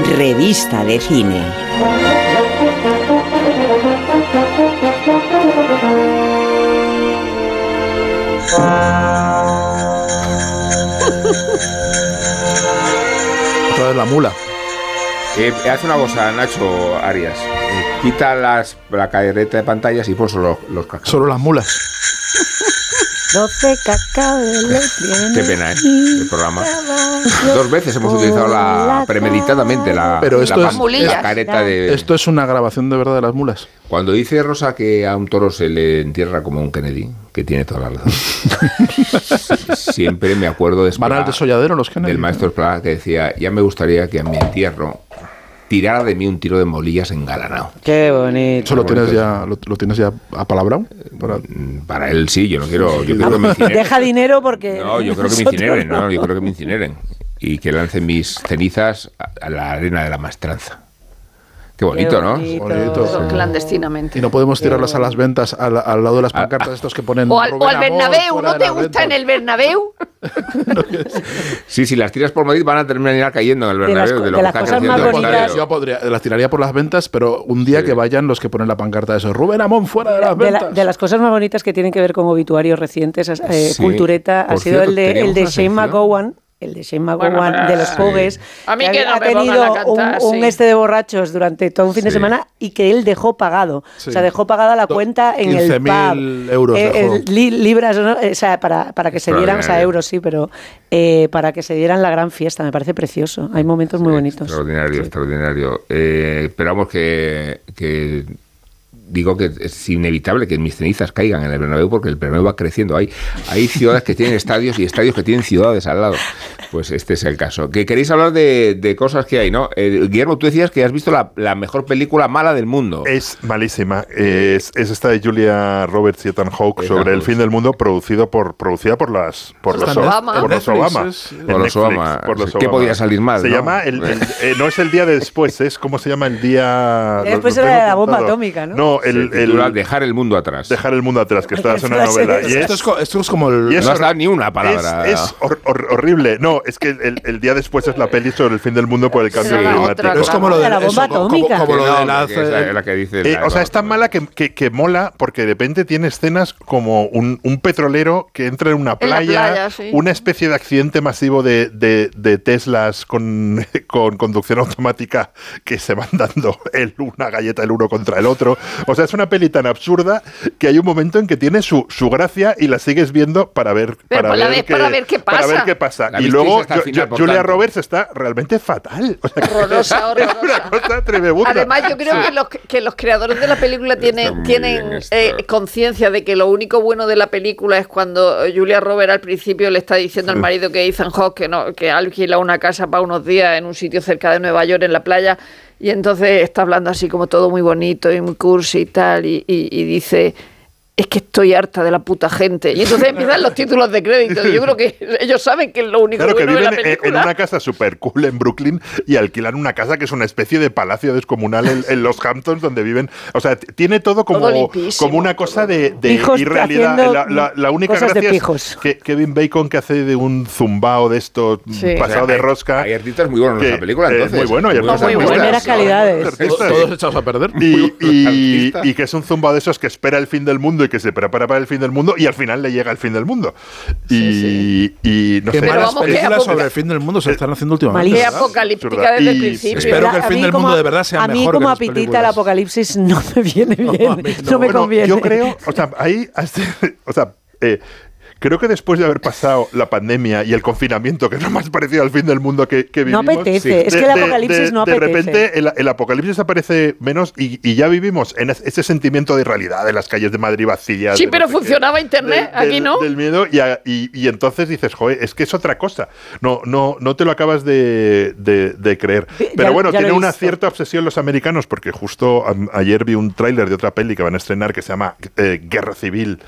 Revista de cine. Otra vez la mula. Eh, haz una cosa, Nacho Arias. Eh, quita las, la cadereta de pantallas y pon solo los cascos. Solo las mulas. 12 cacabeles tiene Qué pena, ¿eh? El programa. Dos veces hemos utilizado la premeditadamente la, Pero esto es, la careta de. esto es una grabación de verdad de las mulas. Cuando dice Rosa que a un toro se le entierra como un Kennedy, que tiene toda la razón. Siempre me acuerdo de ¿Van al Esplá, desolladero los Kennedy? del maestro Esplá que decía, ya me gustaría que a mi entierro tirara de mí un tiro de molillas engalanado. Qué bonito. ¿Eso lo tienes ya, lo, lo tienes ya apalabrado? Para... Para él sí, yo no quiero, yo quiero que me incineren. Deja dinero porque. No, yo creo que me incineren, no. yo creo que me incineren. Y que lancen mis cenizas a, a la arena de la maestranza. Qué bonito, ¿no? Pero clandestinamente. Y no podemos tirarlas a las ventas al, al lado de las pancartas estos que ponen. O al, o al Bernabéu, ¿no de te las gusta ventas. en el Bernabéu? Sí, si las tiras por Madrid van a terminar cayendo en el De las Bernabéu. De, lo de que las cosas más bonitas-. Yo podría, las tiraría por las ventas, pero un día que vayan los que ponen la pancarta de eso. Rubén Amón fuera de las De, la- ventas. de las cosas más bonitas que tienen que ver con obituarios recientes, eh, Sí. Cultureta, ha Por sido cierto, el de, el de Shane. McGowan, el de Shane McGowan de los. Pogues, que que no ha tenido cantar, un, un sí. este de borrachos durante todo un fin de semana y que él dejó pagado. Sí. O sea, dejó pagada la cuenta en el 15.000 pub. euros Eh, dejó. eh, li- libras, ¿no? o sea, para, para que se dieran, o sea, Extraordinario. euros sí, pero eh, para que se dieran la gran fiesta. Me parece precioso. Hay momentos muy bonitos. Extraordinario, extraordinario. Eh, esperamos que, que- Digo que es inevitable que mis cenizas caigan en el Bernabéu porque el Bernabéu va creciendo. Hay, hay ciudades que tienen estadios y estadios que tienen ciudades al lado. Pues este es el caso. Que queréis hablar de, de cosas que hay, ¿no? Eh, Guillermo, tú decías que has visto la, la mejor película mala del mundo. Es malísima. Es, es esta de Julia Roberts y Ethan Hawke Ethan sobre el fin del mundo, producido por, producida por las por los en Obama. Por los Obama. Netflix, es- En Por los Netflix, Obama. por los ¿Qué podía salir mal, Se no? llama el, el- eh, no es el día de después, es cómo se llama el día. Después era la bomba atómica, ¿no? No, el, el- Dejar el mundo atrás. Dejar el mundo atrás, que está en una novela. es Y esto, es, co- esto es como el. y es no has dado ni una palabra. Es, es hor- hor- horrible. No, es que el, el día después es la peli sobre el fin del mundo por el cambio climático. es como lo de La bomba eso, como- atómica. Como, lo de la. que dice Eh, la- o sea, es tan mala que, que- que mola porque de repente tiene escenas como un, un petrolero que entra en una En playa, playa, sí. una especie de accidente masivo de, de- de Teslas con, con conducción automática que se van dando el, una galleta el uno contra el otro. O sea, es una peli tan absurda que hay un momento en que tiene su, su gracia y la sigues viendo para ver, Pero para la ver, ves para ver qué para ver pasa. qué pasa. Y luego yo- final, yo- Julia tanto. Roberts está realmente fatal. O sea, que Horrorosa, horrorosa. una cosa. Además, yo creo que, los, que los creadores de la película tienen, tienen eh, conciencia de que lo único bueno de la película es cuando Julia Roberts al principio le está diciendo al marido que Ethan Hawke que, no, que alquila una casa para unos días en un sitio cerca de Nueva York, en la playa, y entonces está hablando así como todo muy bonito y muy cursi y tal, y, y- y dice... Es que estoy harta de la puta gente. Y entonces empiezan los títulos de crédito. y Yo creo que ellos saben que es lo único Claro que bueno de la viven en- película. una casa super cool en Brooklyn y alquilan una casa que es una especie de palacio descomunal en, en los Hamptons donde viven. O sea, tiene todo como, Todo como una cosa de, irrealidad. La, la- la única cosas de gracia es que Kevin Bacon que hace de un zumbao de esto Sí. pasado O sea, de rosca. Hay artistas muy buenos en esa película, entonces. muy bueno, hay Muy. Primeras calidades. Todos echados a perder. Y, y- y que es un zumbao de esos que espera el fin del mundo y que se prepara para el fin del mundo y al final le llega el fin del mundo. Y, y no Qué sé. malas vamos, películas sobre el fin del mundo se están haciendo últimamente. ¿verdad? apocalíptica desde el principio. Espero que el fin del mundo de verdad sea A mí mejor como que a esas Pitita películas. el apocalipsis no me viene bien. no, no. me Bueno, conviene. Yo creo, o sea, ahí, o sea, eh, creo que después de haber pasado la pandemia y el confinamiento, que es lo más parecido al fin del mundo que, que No vivimos. apetece, es que el apocalipsis de- no De apetece. repente el, el apocalipsis aparece menos y, y ya vivimos en es- ese sentimiento de realidad de las calles de Madrid vacías. Sí, de no pero qué, funcionaba internet, aquí no. Del miedo y, a- y- y entonces dices, joder, es que es otra cosa. No, no, no te lo acabas de, de- de creer. Ya- Pero bueno, ya tiene una cierta obsesión los americanos porque justo ayer vi un tráiler de otra peli que van a estrenar que se llama eh, Guerra Civil,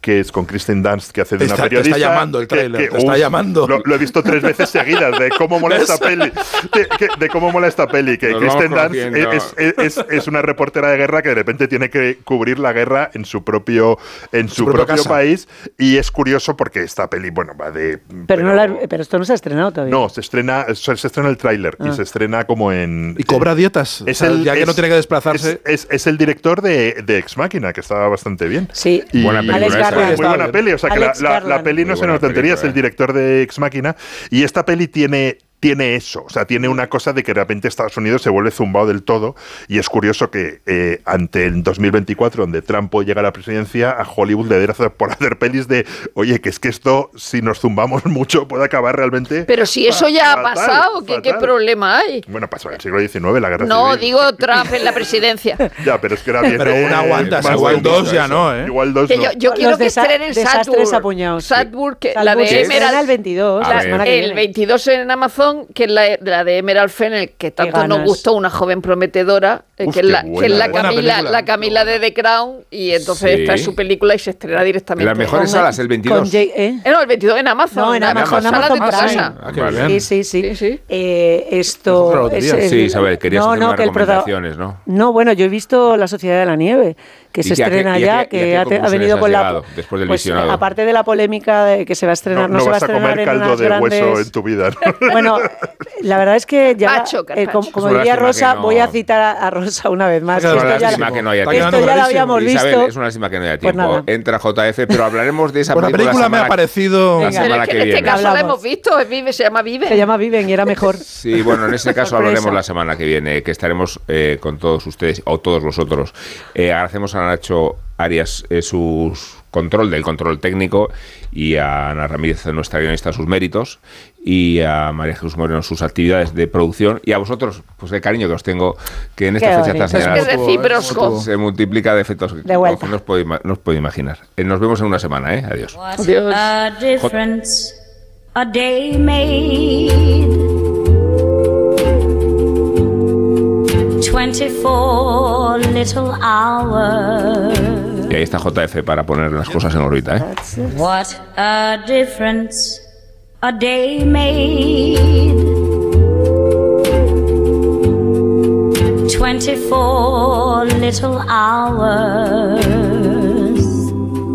que es con Kristen Dunst que hace de Te una está- te periodista. está llamando el que- tráiler, que, te está uf, llamando. Lo, lo he visto tres veces seguidas de cómo mola esta peli. De, que- de cómo mola esta peli. Que Nos Kristen Dunst es, es- es- es una reportera de guerra que de repente tiene que cubrir la guerra en su propio, en su, propio casa. país. Y es curioso porque esta peli, bueno, va de. Pero, no la- pero esto no se ha estrenado todavía. No, se estrena, se, se estrena el tráiler y Ah. se estrena como en. Y cobra dietas. Es O sea, el, ya que no tiene que desplazarse. Es, es- es el director de, de Ex Máquina, que estaba bastante bien. Sí, Y- Buena película Alex esa. ¿eh? muy buena peli, o sea que la, la- peli no buena nos tontería, es el director de Ex Máquina y esta peli tiene tiene eso, o sea, tiene una cosa de que de repente Estados Unidos se vuelve zumbado del todo y es curioso que eh, ante el 2024, donde Trump puede llegar a la presidencia, a Hollywood le dé por hacer pelis de, oye, que es que esto, si nos zumbamos mucho, puede acabar realmente... Pero si eso ya ha fatal, pasado, ¿qué, qué problema hay? Bueno, pasó en el siglo XIX, la guerra No, civil. digo Trump en la presidencia. Ya, pero es que era bien. Pero una aguanta, más igual dos ya eso. no, ¿eh? Igual dos Que no. yo, yo quiero que estrenen apuñados. Sadburg, que la de Emerald. el 22, A la ver. semana que El viene. 22 en Amazon, que es la, la de Emerald Fennel, que tanto nos gustó, una joven prometedora, eh, Uf, que es la, que buena, es la buena Camila, película. la Camila de The Crown, y entonces Sí. esta es su película y se estrena En directamente. las mejores salas, el 22. Con Jay- ¿eh? Eh, no, el 22 en Amazon. No, en la Amazon, Amazon casa. Ah. Sí, sí, sí. Sí, sí. Eh, Eso esto es es Sí, Isabel, querías no, hacer no, unas recomendaciones, ¿no? No, bueno, yo he visto La Sociedad de la Nieve, que ¿Y se estrena ya, que ha, venido con la... después del pues, visionado? aparte de la polémica de que se va a estrenar, no, no se va a vas a estrenar comer en caldo de grandes... hueso en tu vida. ¿no? Bueno, la verdad es que ya, Pacho, eh, como, como diría Rosa, no- voy a citar a, a Rosa una vez más. Es una Esto ya, lástima que no haya tiempo. esto ya lo habíamos Isabel, visto. es una lástima que no haya Pues tiempo. Entra JF, pero hablaremos de esa Pues la película. película me ha parecido... La semana que que en este viene. caso la hemos visto, es Vive, se llama Vive. Se llama Viven y era mejor. Sí, bueno, en ese caso hablaremos la semana que viene, que estaremos eh, con todos ustedes o todos vosotros. Eh, agradecemos a Nacho Arias eh, su control del control técnico y a Ana Ramírez, nuestra guionista, sus méritos y a María Jesús Moreno sus actividades de producción y a vosotros, pues el cariño que os tengo, que en esta Qué fecha tan bonito. Es que señalada es recíproco. se multiplica de efectos que De vuelta. no os podéis no podéis imaginar. Eh, nos vemos en una semana, ¿eh? Adiós. Dios. 24 little hours. Y ahí está JF para poner las cosas en órbita, ¿eh? What a difference a day made. 24 little hours.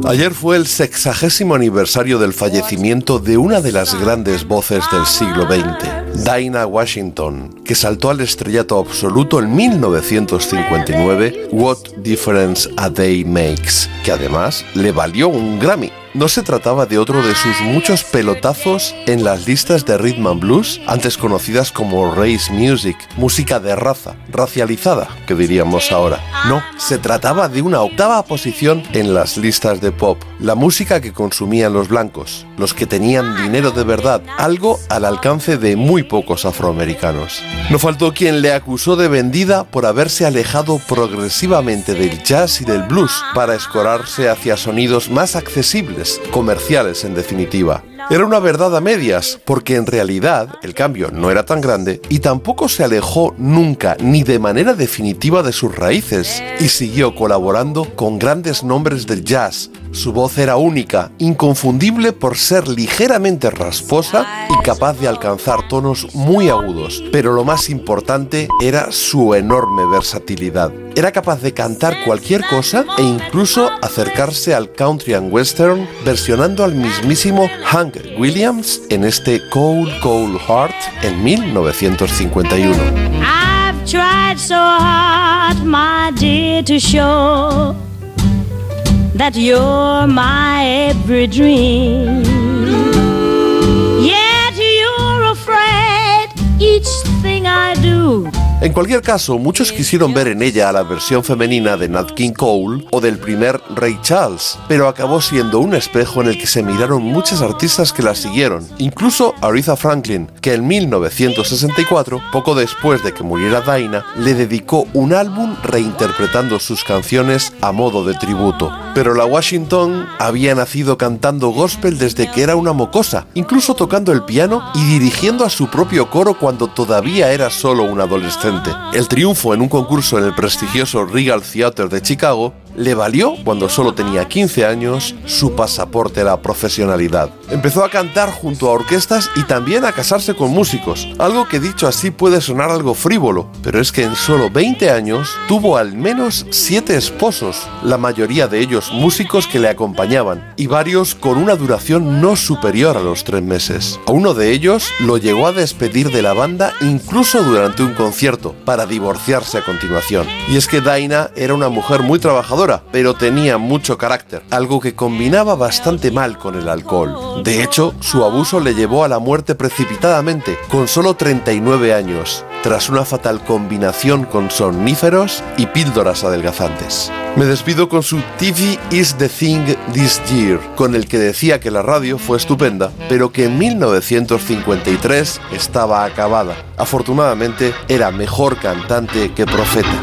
Ayer fue el sexagésimo aniversario del fallecimiento de una de las grandes voces del siglo XX, Dinah Washington, que saltó al estrellato absoluto en 1959, What Difference a Day Makes, que además le valió un Grammy. No se trataba de otro de sus muchos pelotazos en las listas de rhythm and blues, antes conocidas como race music, música de raza, racializada, que diríamos ahora. No, se trataba de una octava posición en las listas de pop, la música que consumían los blancos, los que tenían dinero de verdad, algo al alcance de muy pocos afroamericanos. No faltó quien le acusó de vendida por haberse alejado progresivamente del jazz y del blues para escorarse hacia sonidos más accesibles, comerciales en definitiva. Era una verdad a medias, porque en realidad el cambio no era tan grande y tampoco se alejó nunca ni de manera definitiva de sus raíces y siguió colaborando con grandes nombres del jazz. Su voz era única, inconfundible por ser ligeramente rasposa y capaz de alcanzar tonos muy agudos, pero lo más importante era su enorme versatilidad. Era capaz de cantar cualquier cosa e incluso acercarse al country and western versionando al mismísimo Hank Williams en este Cold Cold Heart en 1951. I've tried so hard, my dear, to show that you're my every dream. Yet you're afraid each thing I do. En cualquier caso, muchos quisieron ver en ella a la versión femenina de Nat King Cole o del primer Ray Charles, pero acabó siendo un espejo en el que se miraron muchas artistas que la siguieron, incluso Aretha Franklin, que en 1964, poco después de que muriera Dinah, le dedicó un álbum reinterpretando sus canciones a modo de tributo. Pero la Washington había nacido cantando gospel desde que era una mocosa, incluso tocando el piano y dirigiendo a su propio coro cuando todavía era solo un adolescente. El triunfo en un concurso en el prestigioso Regal Theater de Chicago le valió, cuando solo tenía 15 años, su pasaporte a la profesionalidad. Empezó a cantar junto a orquestas y también a casarse con músicos, algo que dicho así puede sonar algo frívolo, pero es que en solo 20 años tuvo al menos 7 esposos, la mayoría de ellos músicos que le acompañaban, y varios con una duración no superior a los 3 meses. A uno de ellos lo llegó a despedir de la banda incluso durante un concierto, para divorciarse a continuación. Y es que Dinah era una mujer muy trabajadora, pero tenía mucho carácter, algo que combinaba bastante mal con el alcohol. De hecho, su abuso le llevó a la muerte precipitadamente, con solo 39 años, tras una fatal combinación con somníferos y píldoras adelgazantes. Me despido con su TV is the thing this year, con el que decía que la radio fue estupenda, pero que en 1953 estaba acabada. Afortunadamente, era mejor cantante que profeta.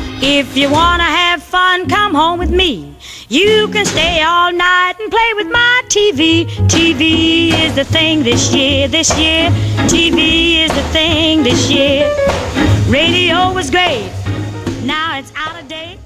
Me. You can stay all night and play with my TV. TV is the thing this year, this year. TV is the thing this year. Radio was great. Now it's out of date.